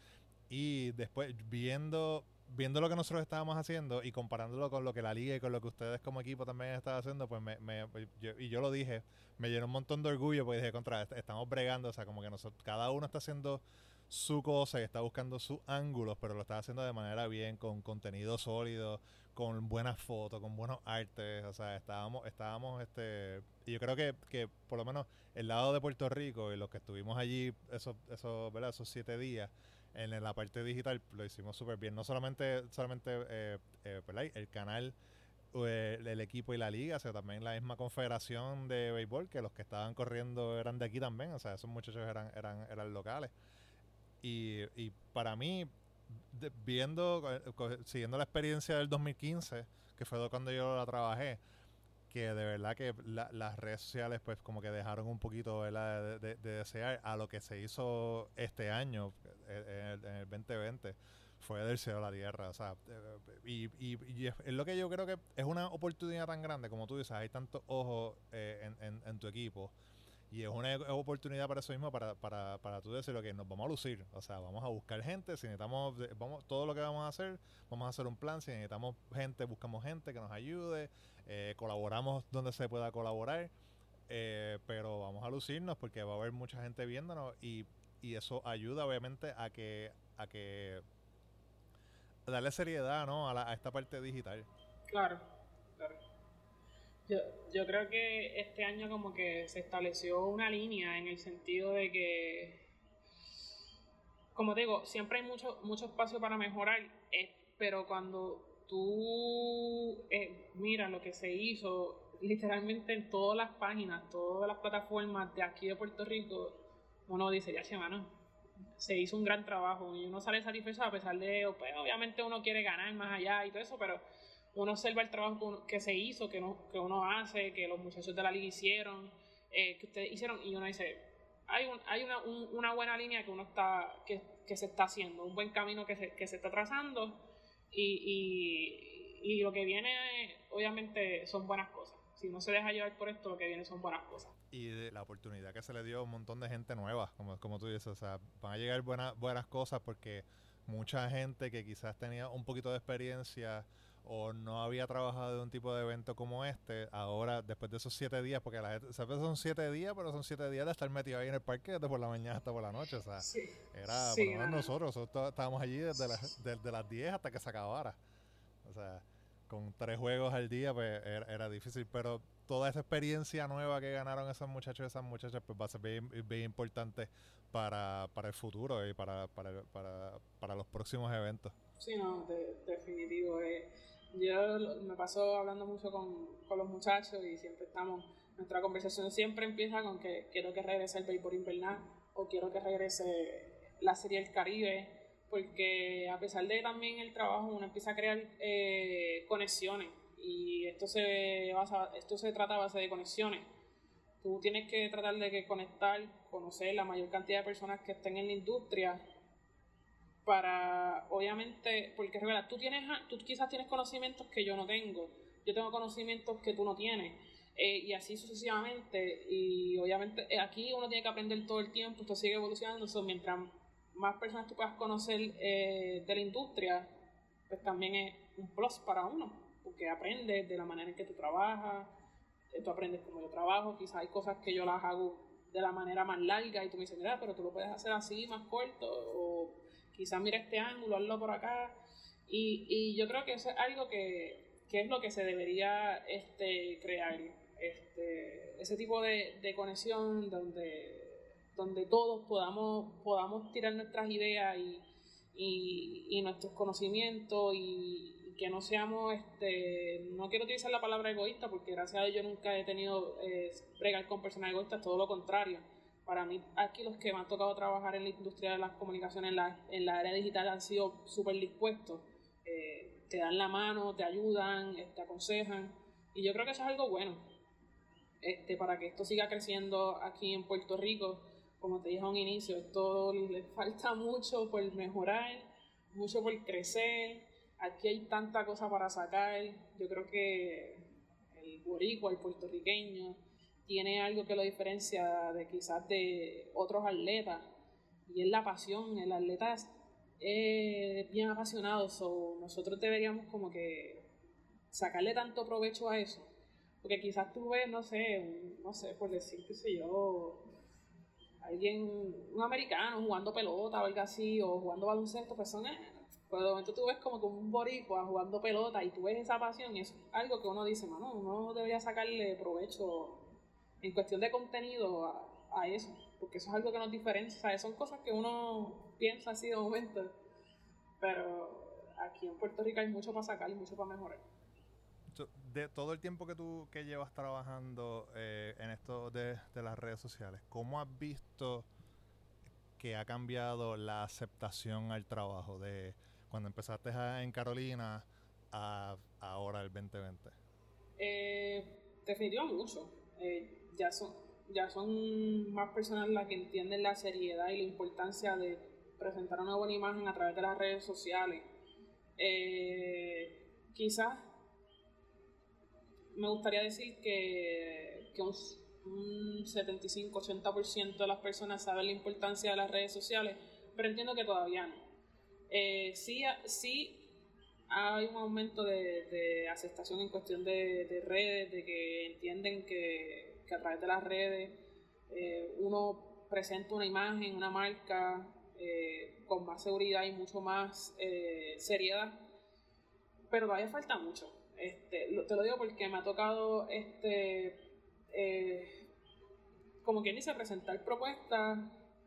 Y después viendo viendo lo que nosotros estábamos haciendo y comparándolo con lo que la liga y con lo que ustedes como equipo también están haciendo, pues me, me yo, y yo lo dije, me llenó un montón de orgullo porque dije, contra, estamos bregando, o sea, como que nosotros, cada uno está haciendo su cosa y está buscando sus ángulos, pero lo está haciendo de manera bien, con contenido sólido, con buenas fotos, con buenos artes, o sea, estábamos, estábamos, este, y yo creo que, que por lo menos el lado de Puerto Rico y los que estuvimos allí esos, esos, ¿verdad? esos siete días, en la parte digital lo hicimos súper bien. No solamente, solamente eh, eh, el canal, eh, el equipo y la liga, sino también la misma confederación de béisbol, que los que estaban corriendo eran de aquí también, o sea, esos muchachos eran, eran, eran locales. Y, y para mí, viendo, siguiendo la experiencia del 2015, que fue cuando yo la trabajé, que de verdad que las redes sociales pues como que dejaron un poquito De, de, desear a lo que se hizo este año, eh, en el, 2020 fue del cielo a la tierra. O sea, y, y, es, lo que yo creo que es una oportunidad tan grande, como tú dices, hay tantos ojos eh, en, en, tu equipo. Y es una oportunidad para eso mismo, para, para, para tú decir, que nos vamos a lucir. O sea, vamos a buscar gente. Si necesitamos, vamos, todo lo que vamos a hacer, vamos a hacer un plan. Si necesitamos gente, buscamos gente que nos ayude. Eh, colaboramos donde se pueda colaborar. Eh, pero vamos a lucirnos porque va a haber mucha gente viéndonos y, y eso ayuda obviamente a que a que darle seriedad ¿no? a, a esta parte digital.
Claro. Yo, yo creo que este año como que se estableció una línea en el sentido de que, como digo, siempre hay mucho, mucho espacio para mejorar, eh, pero cuando tú eh, miras lo que se hizo literalmente en todas las páginas, todas las plataformas de aquí de Puerto Rico, uno dice, ya se se hizo un gran trabajo y uno sale satisfecho a pesar de, pues, obviamente uno quiere ganar más allá y todo eso, pero uno observa el trabajo que, se hizo, que, no, que uno hace, que los muchachos de la liga hicieron, eh, que ustedes hicieron, y uno dice, hay, hay una, una, buena línea que uno está, que, que, se está haciendo, un buen camino que se, que se está trazando, y, y, y lo que viene, obviamente, son buenas cosas. Si no se deja llevar por esto, lo que viene son buenas cosas.
Y de la oportunidad que se le dio a un montón de gente nueva, como, como tú dices, o sea, van a llegar buenas, buenas cosas porque mucha gente que quizás tenía un poquito de experiencia o no había trabajado de un tipo de evento como este, ahora después de esos siete días, porque la gente, son siete días, pero son siete días de estar metido ahí en el parque desde por la mañana hasta por la noche, o sea, era, por lo menos nosotros, nosotros estábamos allí desde, desde las 10 hasta que se acabara, o sea, con tres juegos al día, pues era, difícil, pero toda esa experiencia nueva que ganaron esos muchachos y esas muchachas, pues va a ser bien, bien importante para, para el futuro y para, para, para, para los próximos eventos.
Sí, no, definitivo. Eh me paso hablando mucho con, con, los muchachos y siempre estamos, nuestra conversación siempre empieza con que quiero que regrese el béisbol invernal o quiero que regrese la Serie del Caribe, porque a pesar de también el trabajo uno empieza a crear eh, conexiones y esto se, basa, esto se trata a base de conexiones. Tú tienes que tratar de conectar, conocer la mayor cantidad de personas que estén en la industria para, obviamente, porque recuerda, tú, tienes, tú quizás tienes conocimientos que yo no tengo, yo tengo conocimientos que tú no tienes, eh, y así sucesivamente, y obviamente eh, aquí uno tiene que aprender todo el tiempo, esto sigue evolucionando, mientras más personas tú puedas conocer eh, de la industria, pues también es un plus para uno, porque aprendes de la manera en que tú trabajas, tú aprendes cómo yo trabajo, quizás hay cosas que yo las hago de la manera más larga y tú me dices, mira, pero tú lo puedes hacer así, más corto, o quizás mira este ángulo, hazlo por acá. Y, y yo creo que eso es algo que, que es lo que se debería este, crear, este, ese tipo de, de conexión donde, donde todos podamos, podamos tirar nuestras ideas y, y, nuestros conocimientos y, que no seamos, este, no quiero utilizar la palabra egoísta porque gracias a Dios yo nunca he tenido eh, bregar con personas egoístas, todo lo contrario para mí aquí los que me han tocado trabajar en la industria de las comunicaciones en la, en la área digital han sido súper dispuestos. Eh, te dan la mano, te ayudan, eh, te aconsejan. Y yo creo que eso es algo bueno. Este, para que esto siga creciendo aquí en Puerto Rico, como te dije a un inicio, esto le falta mucho por mejorar, mucho por crecer. Aquí hay tanta cosa para sacar. Yo creo que el boricua, el puertorriqueño, tiene algo que lo diferencia de quizás de otros atletas y es la pasión. El atleta eh, bien apasionados o nosotros deberíamos como que sacarle tanto provecho a eso. Porque quizás tú ves, no sé, no sé, por decir, qué sé yo, alguien, un americano jugando pelota o algo así, o jugando baloncesto, pues son, pues de momento tú ves como que un boricua jugando pelota y tú ves esa pasión y es algo que uno dice, mano, uno debería sacarle provecho en cuestión de contenido a, a eso, porque eso es algo que nos diferencia, son cosas que uno piensa así de momento, pero aquí en Puerto Rico hay mucho para sacar y mucho para mejorar.
De todo el tiempo que tú que llevas trabajando eh, en esto de, de, las redes sociales, ¿cómo has visto que ha cambiado la aceptación al trabajo de cuando empezaste en Carolina a ahora el 2020?
Eh, definitivamente mucho. Eh, ya son ya son más personas las que entienden la seriedad y la importancia de presentar una buena imagen a través de las redes sociales. Eh, quizás me gustaría decir que, que un, 75-80% de las personas saben la importancia de las redes sociales, pero entiendo que todavía no. Eh, sí, sí hay un aumento de, de aceptación en cuestión de, de redes, de que entienden que que a través de las redes eh, uno presenta una imagen, una marca eh, con más seguridad y mucho más eh, seriedad, pero todavía falta mucho. Este, te lo digo porque me ha tocado, este, como quien dice, presentar propuestas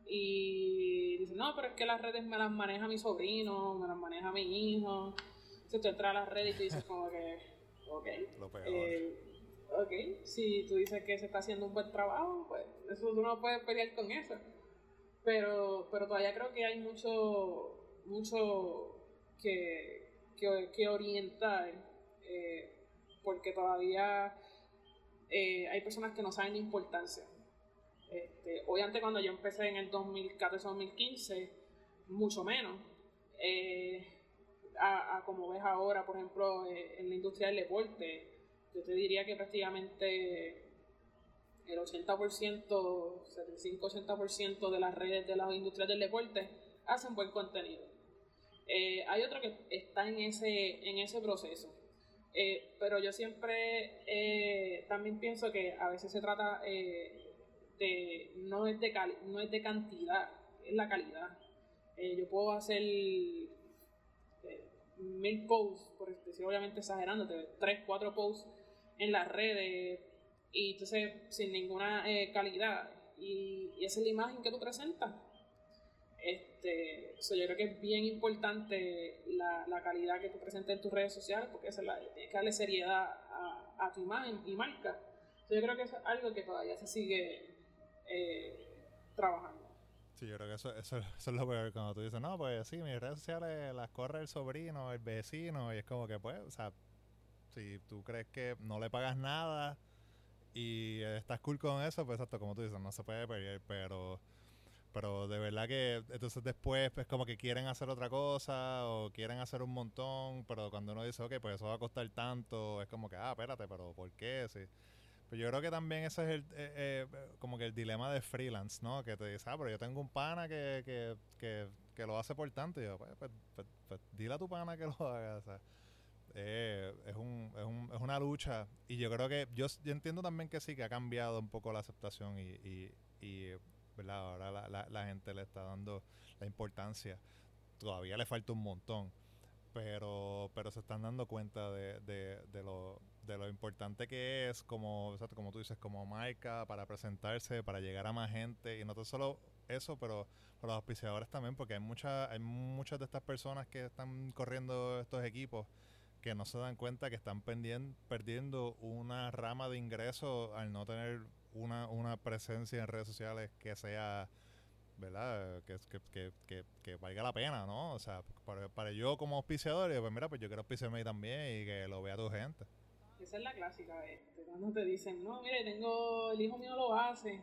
y dice, no, pero es que las redes me las maneja mi sobrino, me las maneja mi hijo. Entonces tú entras a las redes y tú dices como que, ok.
Lo peor
ok, si tú dices que se está haciendo un buen trabajo, pues eso tú no puedes pelear con eso. Pero, pero todavía creo que hay mucho, mucho que, que, orientar, eh, porque todavía eh, hay personas que no saben la importancia. Este, obviamente cuando yo empecé en el 2014-2015, mucho menos. Eh, a, como ves ahora, por ejemplo, en la industria del deporte, yo te diría que prácticamente el 80%, 75-80% de las redes de las industrias del deporte hacen buen contenido. Eh, hay otro que está en ese, en ese proceso. Eh, pero yo siempre eh, también pienso que a veces se trata de, no es de, no es de cantidad, es la calidad. yo puedo hacer mil posts, por decir obviamente exagerándote, tres, cuatro posts en las redes y entonces sin ninguna eh, calidad y, esa es la imagen que tú presentas. Este, yo creo que es bien importante la, la, calidad que tú presentas en tus redes sociales porque esa es la, tienes que darle seriedad a, a, tu imagen y marca. yo creo que es algo que todavía se sigue eh, trabajando.
Sí, yo creo que eso, eso, eso, es lo peor cuando tú dices, no, pues sí, mis redes sociales las corre el sobrino, el vecino, y es como que pues, o sea, si tú crees que no le pagas nada y estás cool con eso, pues exacto, como tú dices, no se puede perder, pero pero de verdad que entonces después pues como que quieren hacer otra cosa o quieren hacer un montón, pero cuando uno dice, ok, pues eso va a costar tanto, es como que, ah, espérate, pero ¿por qué? Sí. Pues yo creo que también ese es el, eh, eh, como que el dilema de freelance, ¿no? Que te dice, ah, pero yo tengo un pana que, que, que, que lo hace por tanto, y yo, pues, pues, pues, pues dile a tu pana que lo haga, o sea, eh, es, un, es, un, es, una lucha y yo creo que yo, yo, entiendo también que sí, que ha cambiado un poco la aceptación y, y, y ¿verdad? ahora la, la, la, gente le está dando la importancia. Todavía le falta un montón, pero, pero se están dando cuenta de, de, de lo, de lo importante que es como, como tú dices, como marca para presentarse, para llegar a más gente y no solo eso, pero los auspiciadores también, porque hay, mucha, hay muchas de estas personas que están corriendo estos equipos que no se dan cuenta que están perdiendo una rama de ingreso al no tener una, una presencia en redes sociales que sea, ¿verdad? Que, que, que, valga la pena, ¿no? O sea, para, para yo como auspiciador, pues mira, pues yo quiero auspiciarme también y que lo vea tu gente.
Esa es la clásica, este, cuando te dicen, no, mire, tengo, el hijo mío lo hace.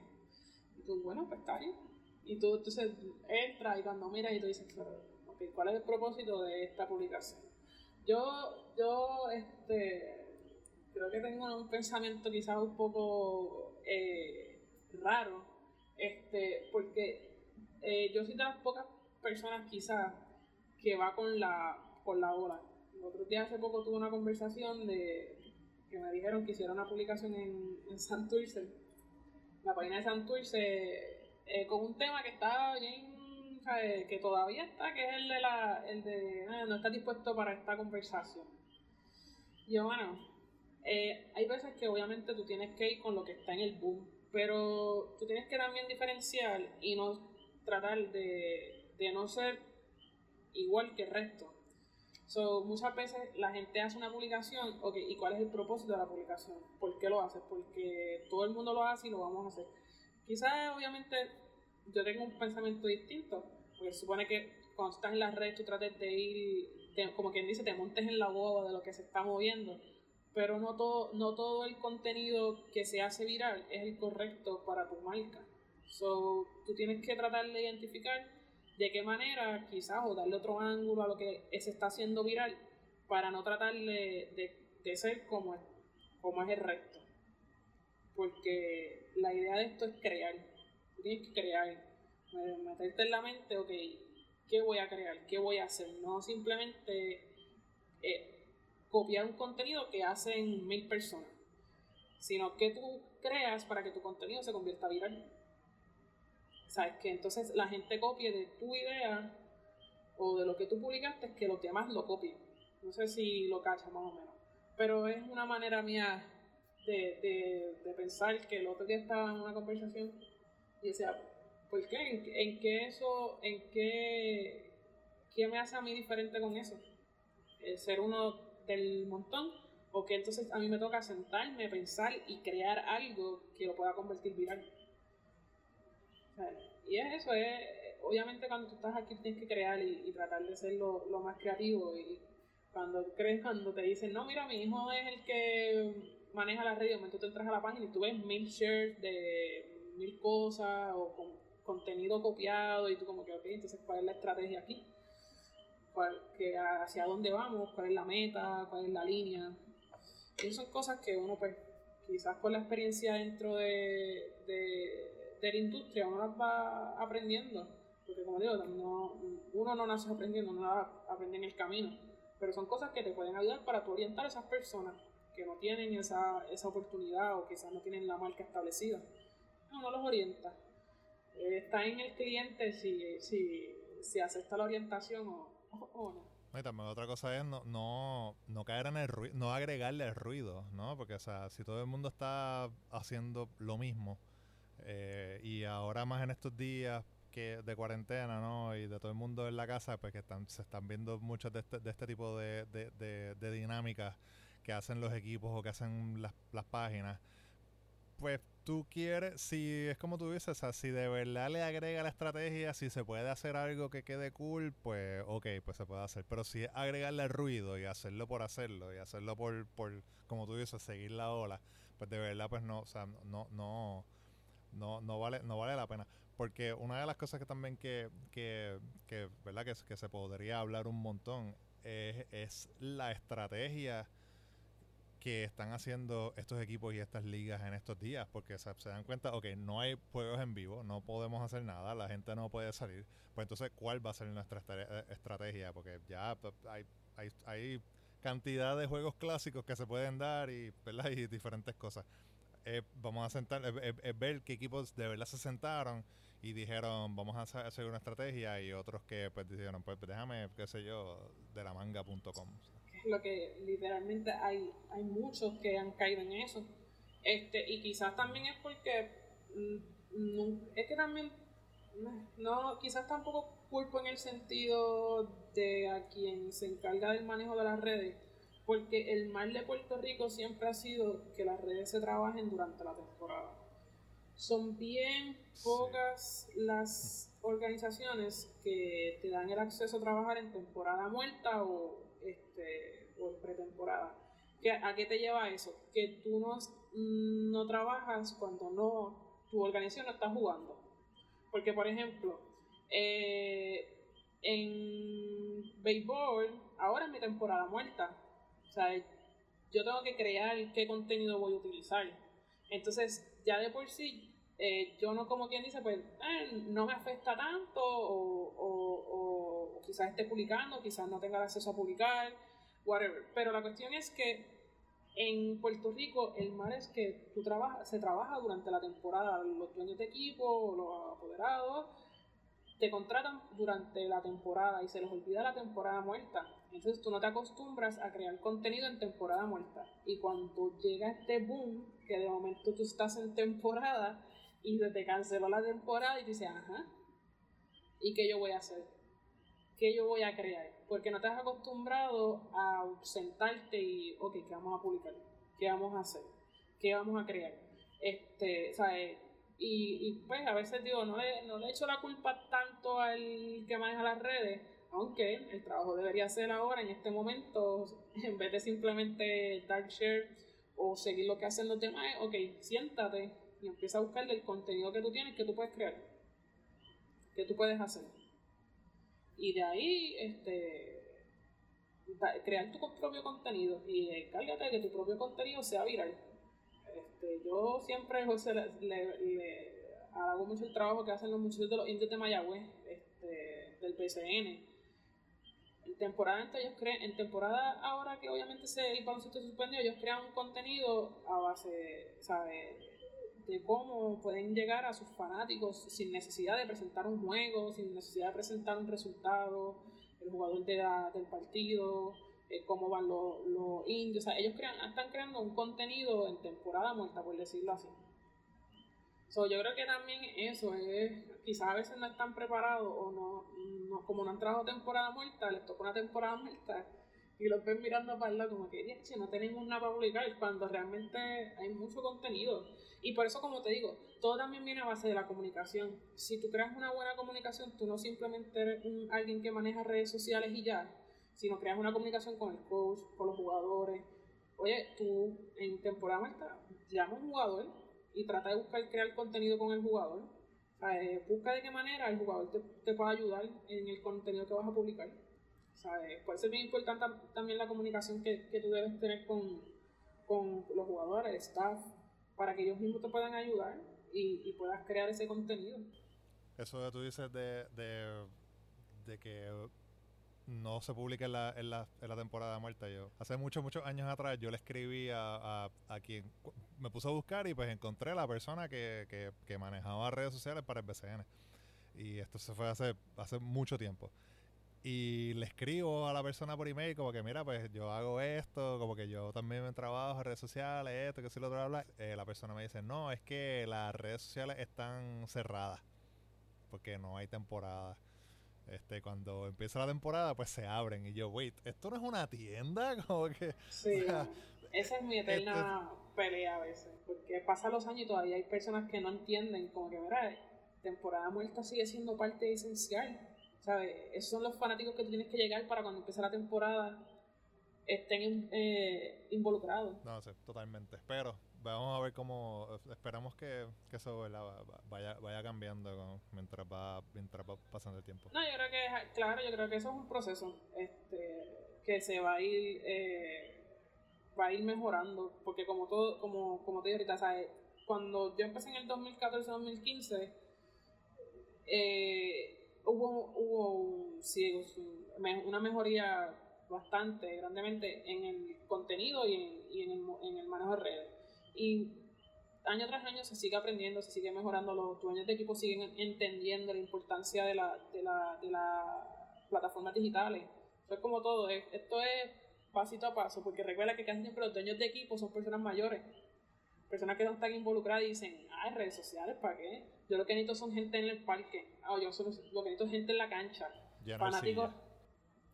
Y tú, bueno, pues está bien. Y tú entonces entras y cuando miras y tú dices, pero, ¿cuál es el propósito de esta publicación? Yo, yo, este, creo que tengo un pensamiento quizás un poco eh, raro, este, porque eh, yo soy de las pocas personas quizás que va con la, con la ola. El otro día hace poco tuve una conversación de que me dijeron que hiciera una publicación en, en Santurce, la página de Santurce, eh, con un tema que está bien, que todavía está, que es el de la, el de ah, no está dispuesto para esta conversación. Y bueno, eh, hay veces que obviamente tú tienes que ir con lo que está en el boom, pero tú tienes que también diferenciar y no tratar de, de no ser igual que el resto. So, muchas veces la gente hace una publicación, ok, ¿y cuál es el propósito de la publicación? ¿Por qué lo haces? Porque todo el mundo lo hace y lo vamos a hacer. Quizás, obviamente, yo tengo un pensamiento distinto, porque supone que cuando estás en las redes tú trates de ir, como quien dice, te montes en la boba de lo que se está moviendo, pero no todo, no todo el contenido que se hace viral es el correcto para tu marca. So, tú tienes que tratar de identificar de qué manera quizás o darle otro ángulo a lo que se está haciendo viral para no tratar de, de, ser como como es el resto. Porque la idea de esto es crear. Tienes que crear, meterte en la mente, ok, ¿qué voy a crear? ¿Qué voy a hacer? No simplemente eh, copiar un contenido que hacen mil personas, sino que tú creas para que tu contenido se convierta viral. ¿Sabes? Que entonces la gente copie de tu idea o de lo que tú publicaste, que los demás lo copien. No sé si lo cachan más o menos. Pero es una manera mía de, pensar que el otro día estaba en una conversación y decía, ¿por qué? ¿En, qué eso, en qué, qué me hace a mí diferente con eso? ¿El ser uno del montón? ¿O que entonces a mí me toca sentarme, pensar y crear algo que lo pueda convertir viral? y es eso, es, obviamente cuando tú estás aquí tienes que crear y, tratar de ser lo, más creativo y cuando crees, cuando te dicen, no, mira, mi hijo es el que maneja la red, tú te entras a la página y tú ves mil shares de mil cosas o con contenido copiado y tú como que, ok, entonces cuál es la estrategia aquí, ¿Cuál, que hacia dónde vamos, cuál es la meta, cuál es la línea. esas son cosas que uno pues quizás con la experiencia dentro de de la industria uno las va aprendiendo, porque como digo, no, uno no nace aprendiendo, uno aprende en el camino, pero son cosas que te pueden ayudar para orientar a esas personas que no tienen esa, esa oportunidad o quizás no tienen la marca establecida. No, no los orienta. Eh, está en el cliente si, si, si acepta la orientación o, no.
Y también otra cosa es no, no, caer en el ruido, no agregarle el ruido, ¿no? Porque, o sea, si todo el mundo está haciendo lo mismo, eh, y ahora más en estos días que de cuarentena, ¿no? Y de todo el mundo en la casa, pues que están, se están viendo muchas de este, de este tipo de, de, dinámicas que hacen los equipos o que hacen las, las páginas. Pues tú quieres, si es como tú dices, o sea, si de verdad le agrega la estrategia, si se puede hacer algo que quede cool, pues ok, pues se puede hacer. Pero si es agregarle ruido y hacerlo por hacerlo y hacerlo por, por como tú dices, seguir la ola, pues de verdad, pues no, o sea, no, no, no, no, vale, no vale la pena. Porque una de las cosas que también que, que, que ¿verdad? Que, que, se podría hablar un montón es, es la estrategia que están haciendo estos equipos y estas ligas en estos días, porque se, dan cuenta, ok, no hay juegos en vivo, no podemos hacer nada, la gente no puede salir, pues entonces, ¿cuál va a ser nuestra eh, estrategia? Porque ya hay, hay, hay cantidad de juegos clásicos que se pueden dar y, ¿verdad? y diferentes cosas. Eh, vamos a sentar, eh, ver qué equipos de verdad se sentaron y dijeron, vamos a hacer una estrategia y otros que pues dijeron, pues déjame, qué sé yo, de la manga.com.
Lo que literalmente hay, hay muchos que han caído en eso. Este, y quizás también es porque mm, es que también no, quizás tampoco culpo en el sentido de a quien se encarga del manejo de las redes porque el mal de Puerto Rico siempre ha sido que las redes se trabajen durante la temporada. Son bien pocas las organizaciones que te dan el acceso a trabajar en temporada muerta o, este, o en pretemporada. ¿A qué te lleva eso? Que tú no, no trabajas cuando no tu organización no está jugando. Porque, por ejemplo, eh, en béisbol, ahora es mi temporada muerta o sea, yo tengo que crear qué contenido voy a utilizar. Entonces, ya de por sí, eh, yo no como quien dice, pues, eh, no me afecta tanto o, quizás esté publicando, quizás no tenga acceso a publicar, whatever. Pero la cuestión es que en Puerto Rico el mar es que tú trabajas, se trabaja durante la temporada, los dueños de equipo, los apoderados, te contratan durante la temporada y se les olvida la temporada muerta. Entonces tú no te acostumbras a crear contenido en temporada muerta. Y cuando llega este boom, que de momento tú estás en temporada y se te canceló la temporada y dices, ajá, ¿y qué yo voy a hacer? ¿Qué yo voy a crear? Porque no has acostumbrado a sentarte y, ok, ¿qué vamos a publicar? ¿Qué vamos a hacer? ¿Qué vamos a crear? Este, ¿sabes? Y, y, pues a veces digo, no le, no le echo la culpa tanto al que maneja las redes, aunque el trabajo debería ser ahora, en este momento, en vez de simplemente dar share o seguir lo que hacen los demás, ok, siéntate y empieza a buscar el contenido que tú tienes, que tú puedes crear, que tú puedes hacer. Y de ahí, este, crear tu propio contenido y encárgate de que tu propio contenido sea viral este, yo siempre, José, le, hago mucho el trabajo que hacen los muchachos de los indios de Mayagüez, este, del PCN. En temporada, ellos creen, en temporada ahora que obviamente se, el baloncesto se suspendió, ellos crean un contenido a base, de cómo pueden llegar a sus fanáticos sin necesidad de presentar un juego, sin necesidad de presentar un resultado, el jugador de del partido, eh, cómo van los, los indios. O sea, ellos crean, están creando un contenido en temporada muerta, por decirlo así. So, yo creo que también eso es, quizás a veces no están preparados o no, no, como no han trabajado temporada muerta, les toca una temporada muerta y los ven mirando para el lado como que, si no tenemos nada para publicar, cuando realmente hay mucho contenido. Y por eso, como te digo, todo también viene a base de la comunicación. Si tú creas una buena comunicación, tú no simplemente eres un, alguien que maneja redes sociales y ya, sino creas una comunicación con el coach, con los jugadores. Oye, tú en temporada muerta llama a un jugador y trata de buscar crear contenido con el jugador. Eh, busca de qué manera el jugador te, te pueda ayudar en el contenido que vas a publicar. ¿Sabes? Por eso es bien importante también la comunicación que, que tú debes tener con, con, los jugadores, staff, para que ellos mismos te puedan ayudar y, y puedas crear ese contenido.
Eso que tú dices de, de, de que no se publica en la, en la, en la temporada muerta. Yo hace muchos, muchos años atrás yo le escribí a, a, quien me puso a buscar y pues encontré la persona que, que, que, manejaba redes sociales para el BCN. Y esto se fue hace, hace mucho tiempo. Y le escribo a la persona por email como que mira, pues yo hago esto, como que yo también me trabajo en redes sociales, esto, que si lo otro, bla, eh, la persona me dice, no, es que las redes sociales están cerradas porque no hay temporada. Este, cuando empieza la temporada, pues se abren. Y yo, wait, ¿esto no es una tienda? Como que.
Sí, esa es mi eterna pelea a veces. Porque pasan los años y todavía hay personas que no entienden, como que, mira, temporada muerta sigue siendo parte esencial. ¿Sabes? Esos son los fanáticos que tú tienes que llegar para cuando empiece la temporada estén eh, involucrados.
No sé, totalmente. Pero vamos a ver cómo esperamos que, que eso vaya vaya cambiando mientras va mientras va pasando el tiempo
no yo creo que claro yo creo que eso es un proceso este que se va a ir eh, va a ir mejorando porque como todo como como te digo ahorita sabes cuando yo empecé en el 2014 2015 eh, hubo hubo sí, una mejoría bastante grandemente en el contenido y en, y en, el, en el manejo de redes y año tras año se sigue aprendiendo, se sigue mejorando, los dueños de equipo siguen entendiendo la importancia de la, de la, de las plataformas digitales. Eso es como todo, esto es pasito a paso, porque recuerda que casi siempre los dueños de equipo son personas mayores, personas que no están involucradas dicen, ah, redes sociales, ¿para qué? Yo lo que necesito son gente en el parque, ah, yo solo, lo que necesito es gente en la cancha, fanáticos,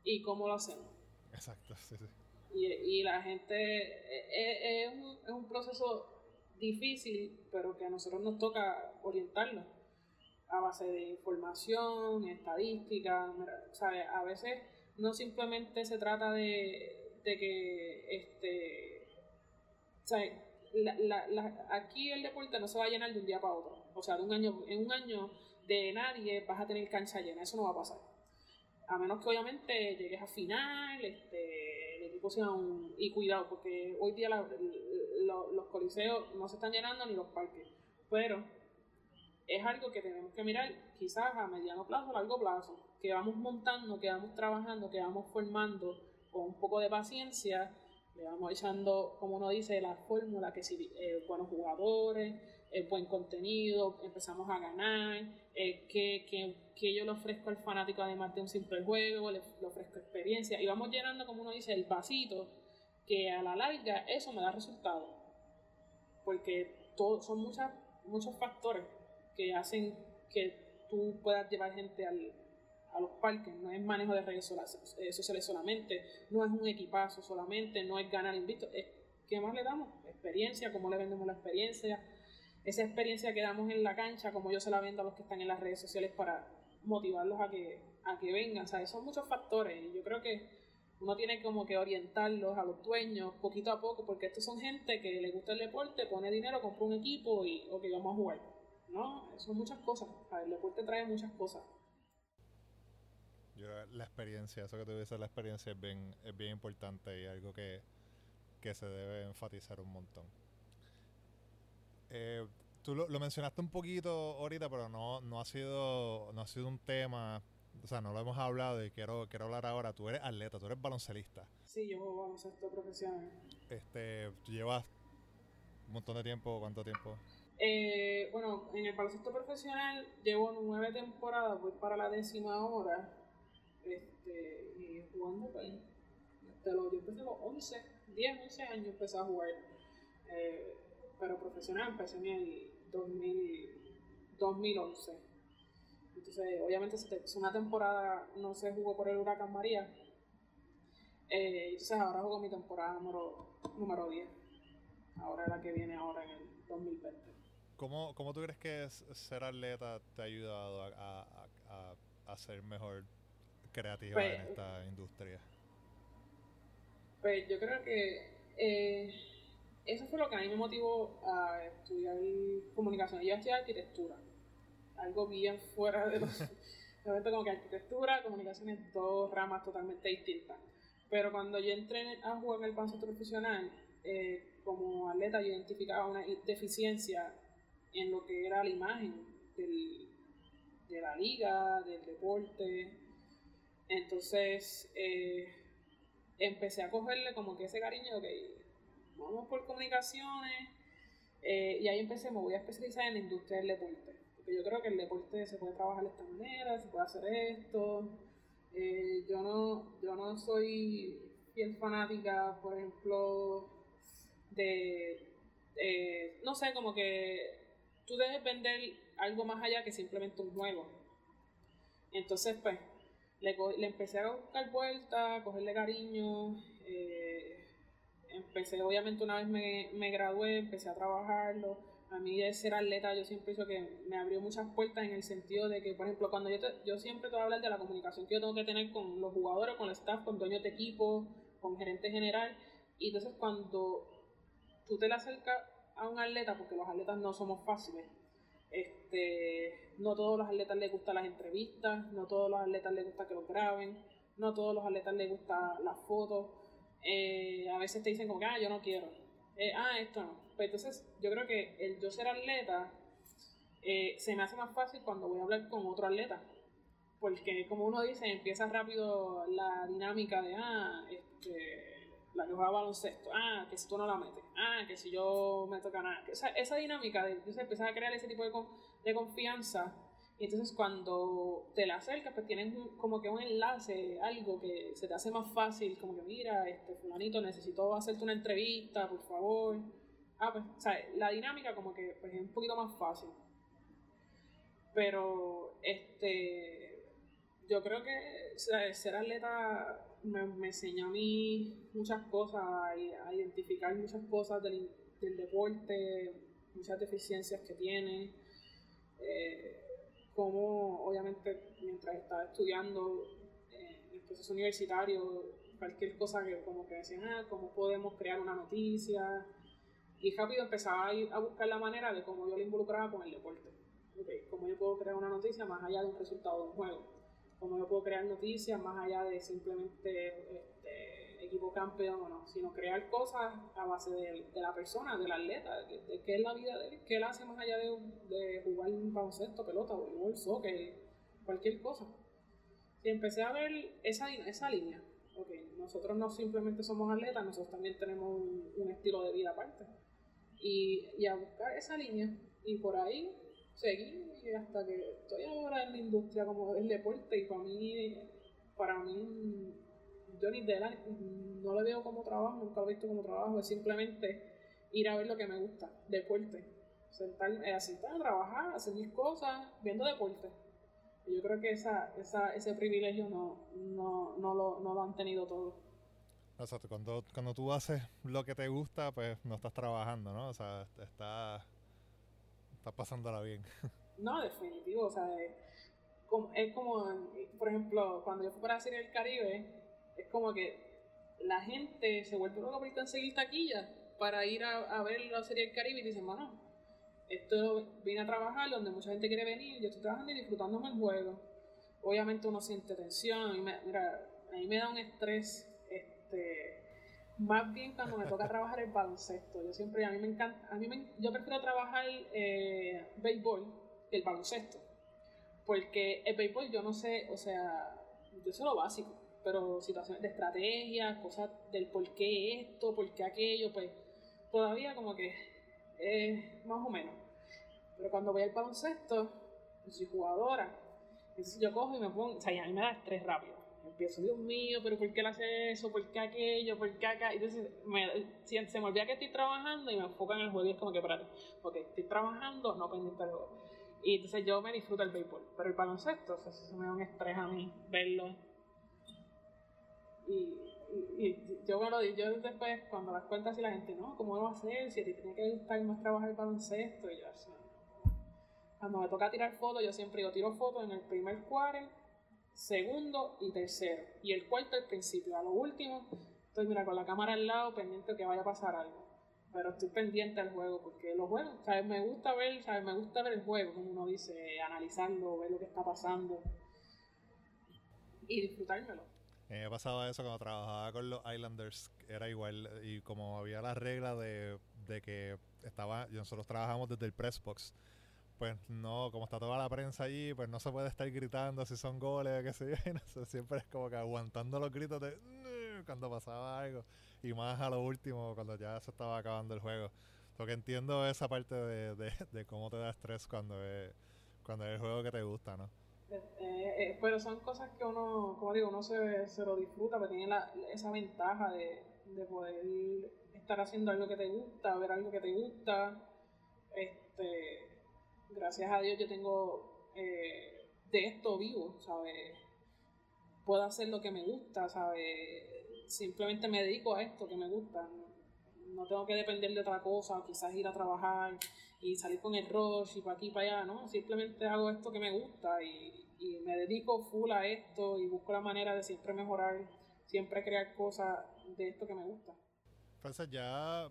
¿y cómo lo hacemos?
Exacto, sí, sí.
Y, la gente eh, eh, es, un, es, un, proceso difícil, pero que a nosotros nos toca orientarlo a base de información, estadística, ¿sabes? A veces no simplemente se trata de, de que, este, ¿sabes? La, la, aquí el deporte no se va a llenar de un día para otro. O sea, de un año, en un año de nadie vas a tener cancha llena, eso no va a pasar. A menos que obviamente llegues a final, este, y cuidado, porque hoy día los coliseos no se están llenando ni los parques, pero es algo que tenemos que mirar quizás a mediano plazo, a largo plazo, que vamos montando, que vamos trabajando, que vamos formando con un poco de paciencia, le vamos echando, como uno dice, la fórmula, que si eh, buenos jugadores, eh, buen contenido, empezamos a ganar, eh, que, que, yo le ofrezco al fanático además de un simple juego, le, le, ofrezco experiencia, y vamos llenando, como uno dice, el vasito, que a la larga eso me da resultado, porque todo, son muchas, muchos factores que hacen que tú puedas llevar gente al, a los parques, no es manejo de redes eh, sociales solamente, no es un equipazo solamente, no es ganar invito, es ¿qué más le damos? Experiencia, cómo le vendemos la experiencia, esa experiencia que damos en la cancha, como yo se la vendo a los que están en las redes sociales para motivarlos a que, a que vengan, o sea, son muchos factores y yo creo que uno tiene como que orientarlos a los dueños poquito a poco, porque estos son gente que le gusta el deporte, pone dinero, compra un equipo y, ok, vamos a jugar. No, son muchas cosas. El deporte trae muchas cosas.
Yo, la experiencia, eso que tú dices, la experiencia es bien, es bien importante y algo que, que se debe enfatizar un montón. Eh, tú lo, lo, mencionaste un poquito ahorita, pero no, no, ha sido, no ha sido un tema, o sea, no lo hemos hablado y quiero, quiero hablar ahora. Tú eres atleta, tú eres baloncelista.
Sí, yo juego baloncesto profesional.
Este, tú llevas un montón de tiempo, ¿cuánto tiempo?
Eh, bueno, en el baloncesto profesional llevo nueve temporadas, voy para la décima hora. Este, y jugando, pues, yo empecé a los 11, 10, 11 años empecé a jugar. Eh, pero profesional empecé en el 2011. Entonces, obviamente, una temporada no se jugó por el Huracán María. Eh, entonces, ahora juego mi temporada número, número 10. Ahora la que viene ahora en el 2020.
¿Cómo, ¿Cómo tú crees que ser atleta te ha ayudado a, a, a, ser mejor creativa pues, en esta industria?
Pues yo creo que eh, eso fue lo que a mí me motivó a estudiar comunicación. Yo estudié arquitectura, algo bien fuera de los... Realmente como que arquitectura, comunicación es dos ramas totalmente distintas. Pero cuando yo entré a jugar en el baloncesto profesional, eh, como atleta yo identificaba una deficiencia en lo que era la imagen del, de la liga, del deporte. Entonces eh, empecé a cogerle como que ese cariño, que vamos por comunicaciones. Eh, y ahí empecé, me voy a especializar en la industria del deporte. Porque yo creo que el deporte se puede trabajar de esta manera, se puede hacer esto. Eh, yo, no, yo no soy fiel fanática, por ejemplo, de, no sé, como que tú debes vender algo más allá que simplemente un juego. Entonces, pues, le, empecé a buscar vueltas, a cogerle cariño. Eh, empecé, obviamente, una vez me, me, gradué, empecé a trabajarlo. A mí, de ser atleta, yo siempre hizo que me abrió muchas puertas en el sentido de que, por ejemplo, cuando yo, yo siempre te voy a hablar de la comunicación que yo tengo que tener con los jugadores, con el staff, con dueños de equipo, con gerente general. Y entonces, cuando tú te le acercas a un atleta, porque los atletas no somos fáciles. Este, no todos los atletas les gustan las entrevistas, no todos los atletas les gusta que los graben, no todos los atletas les gusta las fotos. Eh, a veces te dicen como que, ah, yo no quiero. Eh, ah, esto no. Pues entonces, yo creo que el yo ser atleta eh, se me hace más fácil cuando voy a hablar con otro atleta. Porque como uno dice, empieza rápido la dinámica de, ah, este la que juega baloncesto, ah, que si tú no la metes, ah, que si yo me toca nada. Esa, esa dinámica de entonces empezar a crear ese tipo de, de confianza y entonces cuando te la acercas, pues tienes como que un enlace, algo que se te hace más fácil, como que mira, este fulanito, necesito hacerte una entrevista, por favor. Ah, pues, o sea, la dinámica como que pues, es un poquito más fácil. Pero, este, yo creo que ser atleta me, me, enseñó a mí muchas cosas, a, identificar muchas cosas del, del, deporte, muchas deficiencias que tiene. Eh, como obviamente mientras estaba estudiando eh, en el proceso universitario, cualquier cosa que como que decían, ah, cómo podemos crear una noticia. Y rápido empezaba a, ir a buscar la manera de cómo yo lo involucraba con el deporte. Okay, cómo yo puedo crear una noticia más allá de un resultado de un juego cómo yo puedo crear noticias más allá de simplemente este, equipo campeón o no, sino crear cosas a base de, la persona, del atleta, de, qué es la vida de él, qué él hace más allá de, de jugar un baloncesto, pelota, voleibol, soccer, cualquier cosa. Y empecé a ver esa, esa línea. Ok, nosotros no simplemente somos atletas, nosotros también tenemos un, estilo de vida aparte. Y, y, a buscar esa línea. Y por ahí seguí hasta que estoy ahora en la industria como del deporte. Y para mí, para mí yo ni de no lo veo como trabajo, nunca lo he visto como trabajo, es simplemente ir a ver lo que me gusta, deporte. Sentarme, eh, sentarme a trabajar, hacer mis cosas, viendo deporte. Y yo creo que esa, esa, ese privilegio no, no, no, lo, no lo han tenido todos.
Exacto, cuando, cuando tú haces lo que te gusta, pues no estás trabajando, ¿no? O sea, estás, estás pasándola bien.
No, definitivo, o sea, es como, es como, por ejemplo, cuando yo fui para Serie del Caribe, es como que la gente se vuelve loca por conseguir taquilla para ir a, ver la Serie del Caribe y dicen, bueno, esto vine a trabajar donde mucha gente quiere venir, yo estoy trabajando y disfrutándome el juego. Obviamente uno siente tensión, me, mira, a mí me da un estrés, este, más bien cuando me toca trabajar el baloncesto. Yo siempre, a mí me encanta, a mí me, yo prefiero trabajar eh, béisbol que el baloncesto. Porque el béisbol yo no sé, o sea, yo sé lo básico pero situaciones de estrategia, cosas del por qué esto, por qué aquello, pues todavía como que es más o menos. Pero cuando voy al baloncesto, yo soy jugadora, entonces yo cojo y me pongo, o sea, a mí me da estrés rápido. Empiezo, Dios mío, pero ¿por qué él hace eso? ¿Por qué aquello? ¿Por qué acá? Entonces se me olvida que estoy trabajando y me enfoco en el juego y es como que, espérate, ok, estoy trabajando, no pendiente del juego. Y entonces yo me disfruto el béisbol. Pero el baloncesto, o eso me da un estrés a mí verlo y, yo me lo digo, yo después cuando las cuentas y la gente, no, ¿cómo lo va a hacer? Si a ti tiene que gustar más trabajar el baloncesto, y yo así. Cuando me toca tirar fotos, yo siempre digo, tiro fotos en el primer cuarto, segundo y tercero. Y el cuarto al principio. A lo último, estoy mira con la cámara al lado, pendiente de que vaya a pasar algo. Pero estoy pendiente al juego, porque los juegos, ¿sabes? Me gusta ver, ¿sabes? Me gusta ver el juego, como uno dice, analizarlo, ver lo que está pasando y disfrutármelo.
Me pasaba eso cuando trabajaba con los Islanders, era igual, y como había la regla de, que estaba, nosotros trabajamos desde el press box, pues no, como está toda la prensa allí, pues no se puede estar gritando si son goles, qué sé yo, no siempre es como que aguantando los gritos de cuando pasaba algo, y más a lo último, cuando ya se estaba acabando el juego. Porque entiendo esa parte de, de, cómo te da estrés cuando es, cuando es el juego que te gusta, ¿no?
Eh, eh, pero son cosas que uno, como digo, uno se, se lo disfruta, pero tiene la, esa ventaja de, de, poder estar haciendo algo que te gusta, ver algo que te gusta. Este, gracias a Dios yo tengo eh, de esto vivo, ¿sabes? Puedo hacer lo que me gusta, ¿sabes? Simplemente me dedico a esto que me gusta. No tengo que depender de otra cosa, quizás ir a trabajar y salir con el rush y para aquí y para allá, ¿no? Simplemente hago esto que me gusta y, y me dedico full a esto y busco la manera de siempre mejorar, siempre crear cosas de esto que me gusta.
Entonces ya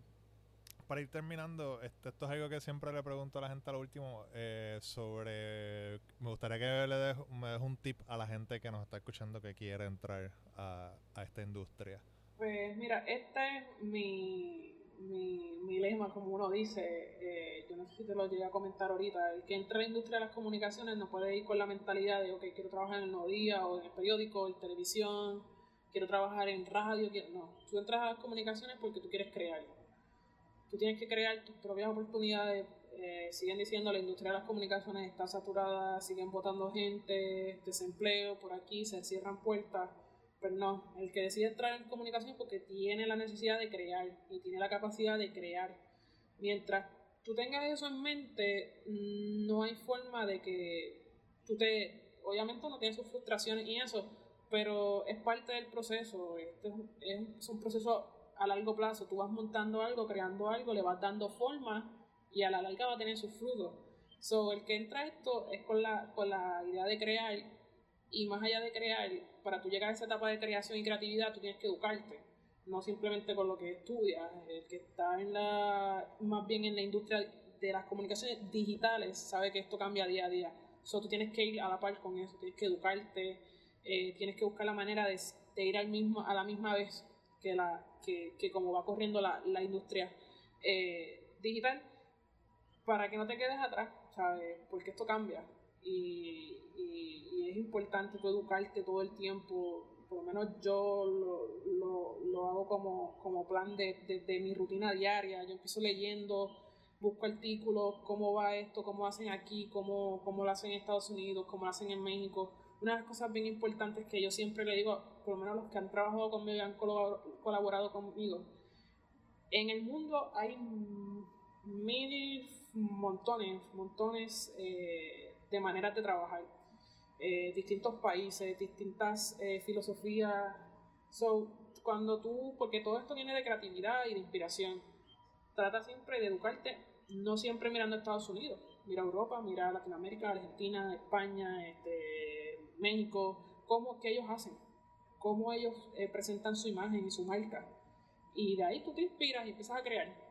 para ir terminando, esto, es algo que siempre le pregunto a la gente a lo último, eh, sobre, me gustaría que le des, me des un tip a la gente que nos está escuchando que quiere entrar a, a esta industria.
Pues mira, esta es mi, mi, mi lema, como uno dice, eh, yo no sé si te lo llegué a comentar ahorita, el que entra en la industria de las comunicaciones no puede ir con la mentalidad de, ok, quiero trabajar en el Nuevo Día o en el periódico, en televisión, quiero trabajar en radio, no, tú entras a las comunicaciones porque tú quieres crear. Tú tienes que crear tus propias oportunidades. Eh, siguen diciendo la industria de las comunicaciones está saturada, siguen votando gente, desempleo, por aquí se cierran puertas pues no, el que decide entrar en comunicación porque tiene la necesidad de crear y tiene la capacidad de crear. Mientras tú tengas eso en mente, no hay forma de que tú te, obviamente no tienes sus frustraciones y eso, pero es parte del proceso, este es, un proceso a largo plazo, tú vas montando algo, creando algo, le vas dando forma y a la larga va a tener sus frutos. So, el que entra esto es con la, con la idea de crear y más allá de crear, para tú llegar a esa etapa de creación y creatividad, tú tienes que educarte, no simplemente con lo que estudias. El que está en la, más bien en la industria de las comunicaciones digitales sabe que esto cambia día a día. So, tú tienes que ir a la par con eso, tienes que educarte, eh, tienes que buscar la manera de, ir al mismo, a la misma vez que, la, que, como va corriendo la, la industria eh, digital, para que no te quedes atrás, ¿sabes? Porque esto cambia y, y, es importante tú educarte todo el tiempo. Por lo menos yo lo, lo, lo hago como, como plan de, de, de, mi rutina diaria. Yo empiezo leyendo, busco artículos, cómo va esto, cómo hacen aquí, cómo, cómo lo hacen en Estados Unidos, cómo lo hacen en México. Una de las cosas bien importantes que yo siempre le digo, por lo menos los que han trabajado conmigo y han colaborado conmigo, en el mundo hay mil montones, montones eh, de maneras de trabajar, eh, distintos países, distintas eh, filosofías. So, cuando tú, porque todo esto viene de creatividad y de inspiración, trata siempre de educarte, no siempre mirando a Estados Unidos, mira Europa, mira Latinoamérica, Argentina, España, este, México, cómo que ellos hacen, cómo ellos presentan su imagen y su marca. Y de ahí tú te inspiras y empiezas a crear.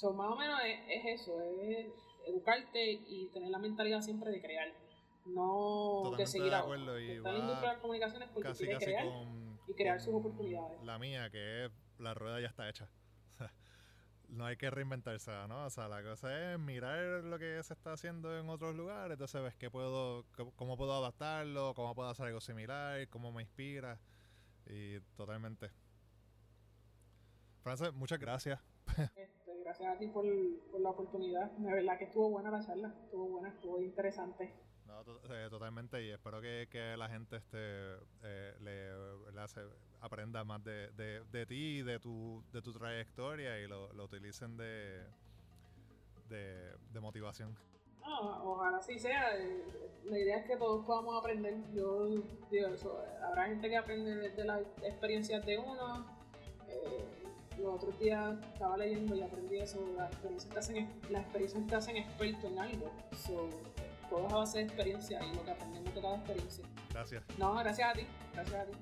So, más o menos es, eso, es educarte y tener la mentalidad siempre de crear, no de seguir a otro. Estar en industria de comunicaciones porque quiere crear y crear sus oportunidades.
La mía, que es la rueda ya está hecha. no hay que reinventarse, ¿no? O sea, la cosa es mirar lo que se está haciendo en otros lugares, entonces ves qué puedo, cómo puedo adaptarlo, cómo puedo hacer algo similar, cómo me inspira. Y totalmente. Frances, muchas gracias.
Gracias a ti por, por, la oportunidad. De verdad que estuvo buena la charla, estuvo buena, estuvo interesante.
No, eh, totalmente, y espero que, que la gente este, eh, le, aprenda más de, de, de ti, de tu, de tu trayectoria y lo, lo utilicen de, de, de motivación.
No, ojalá así sea. Eh, la idea es que todos podamos aprender. Yo digo eso, habrá gente que aprende de las experiencias de uno. Eh, los otros días estaba leyendo y aprendí eso, las experiencias te hacen, las experiencias te hacen experto en algo. So, todo es a base de experiencia y lo que aprendemos de cada experiencia.
Gracias.
No, gracias a ti. Gracias a ti.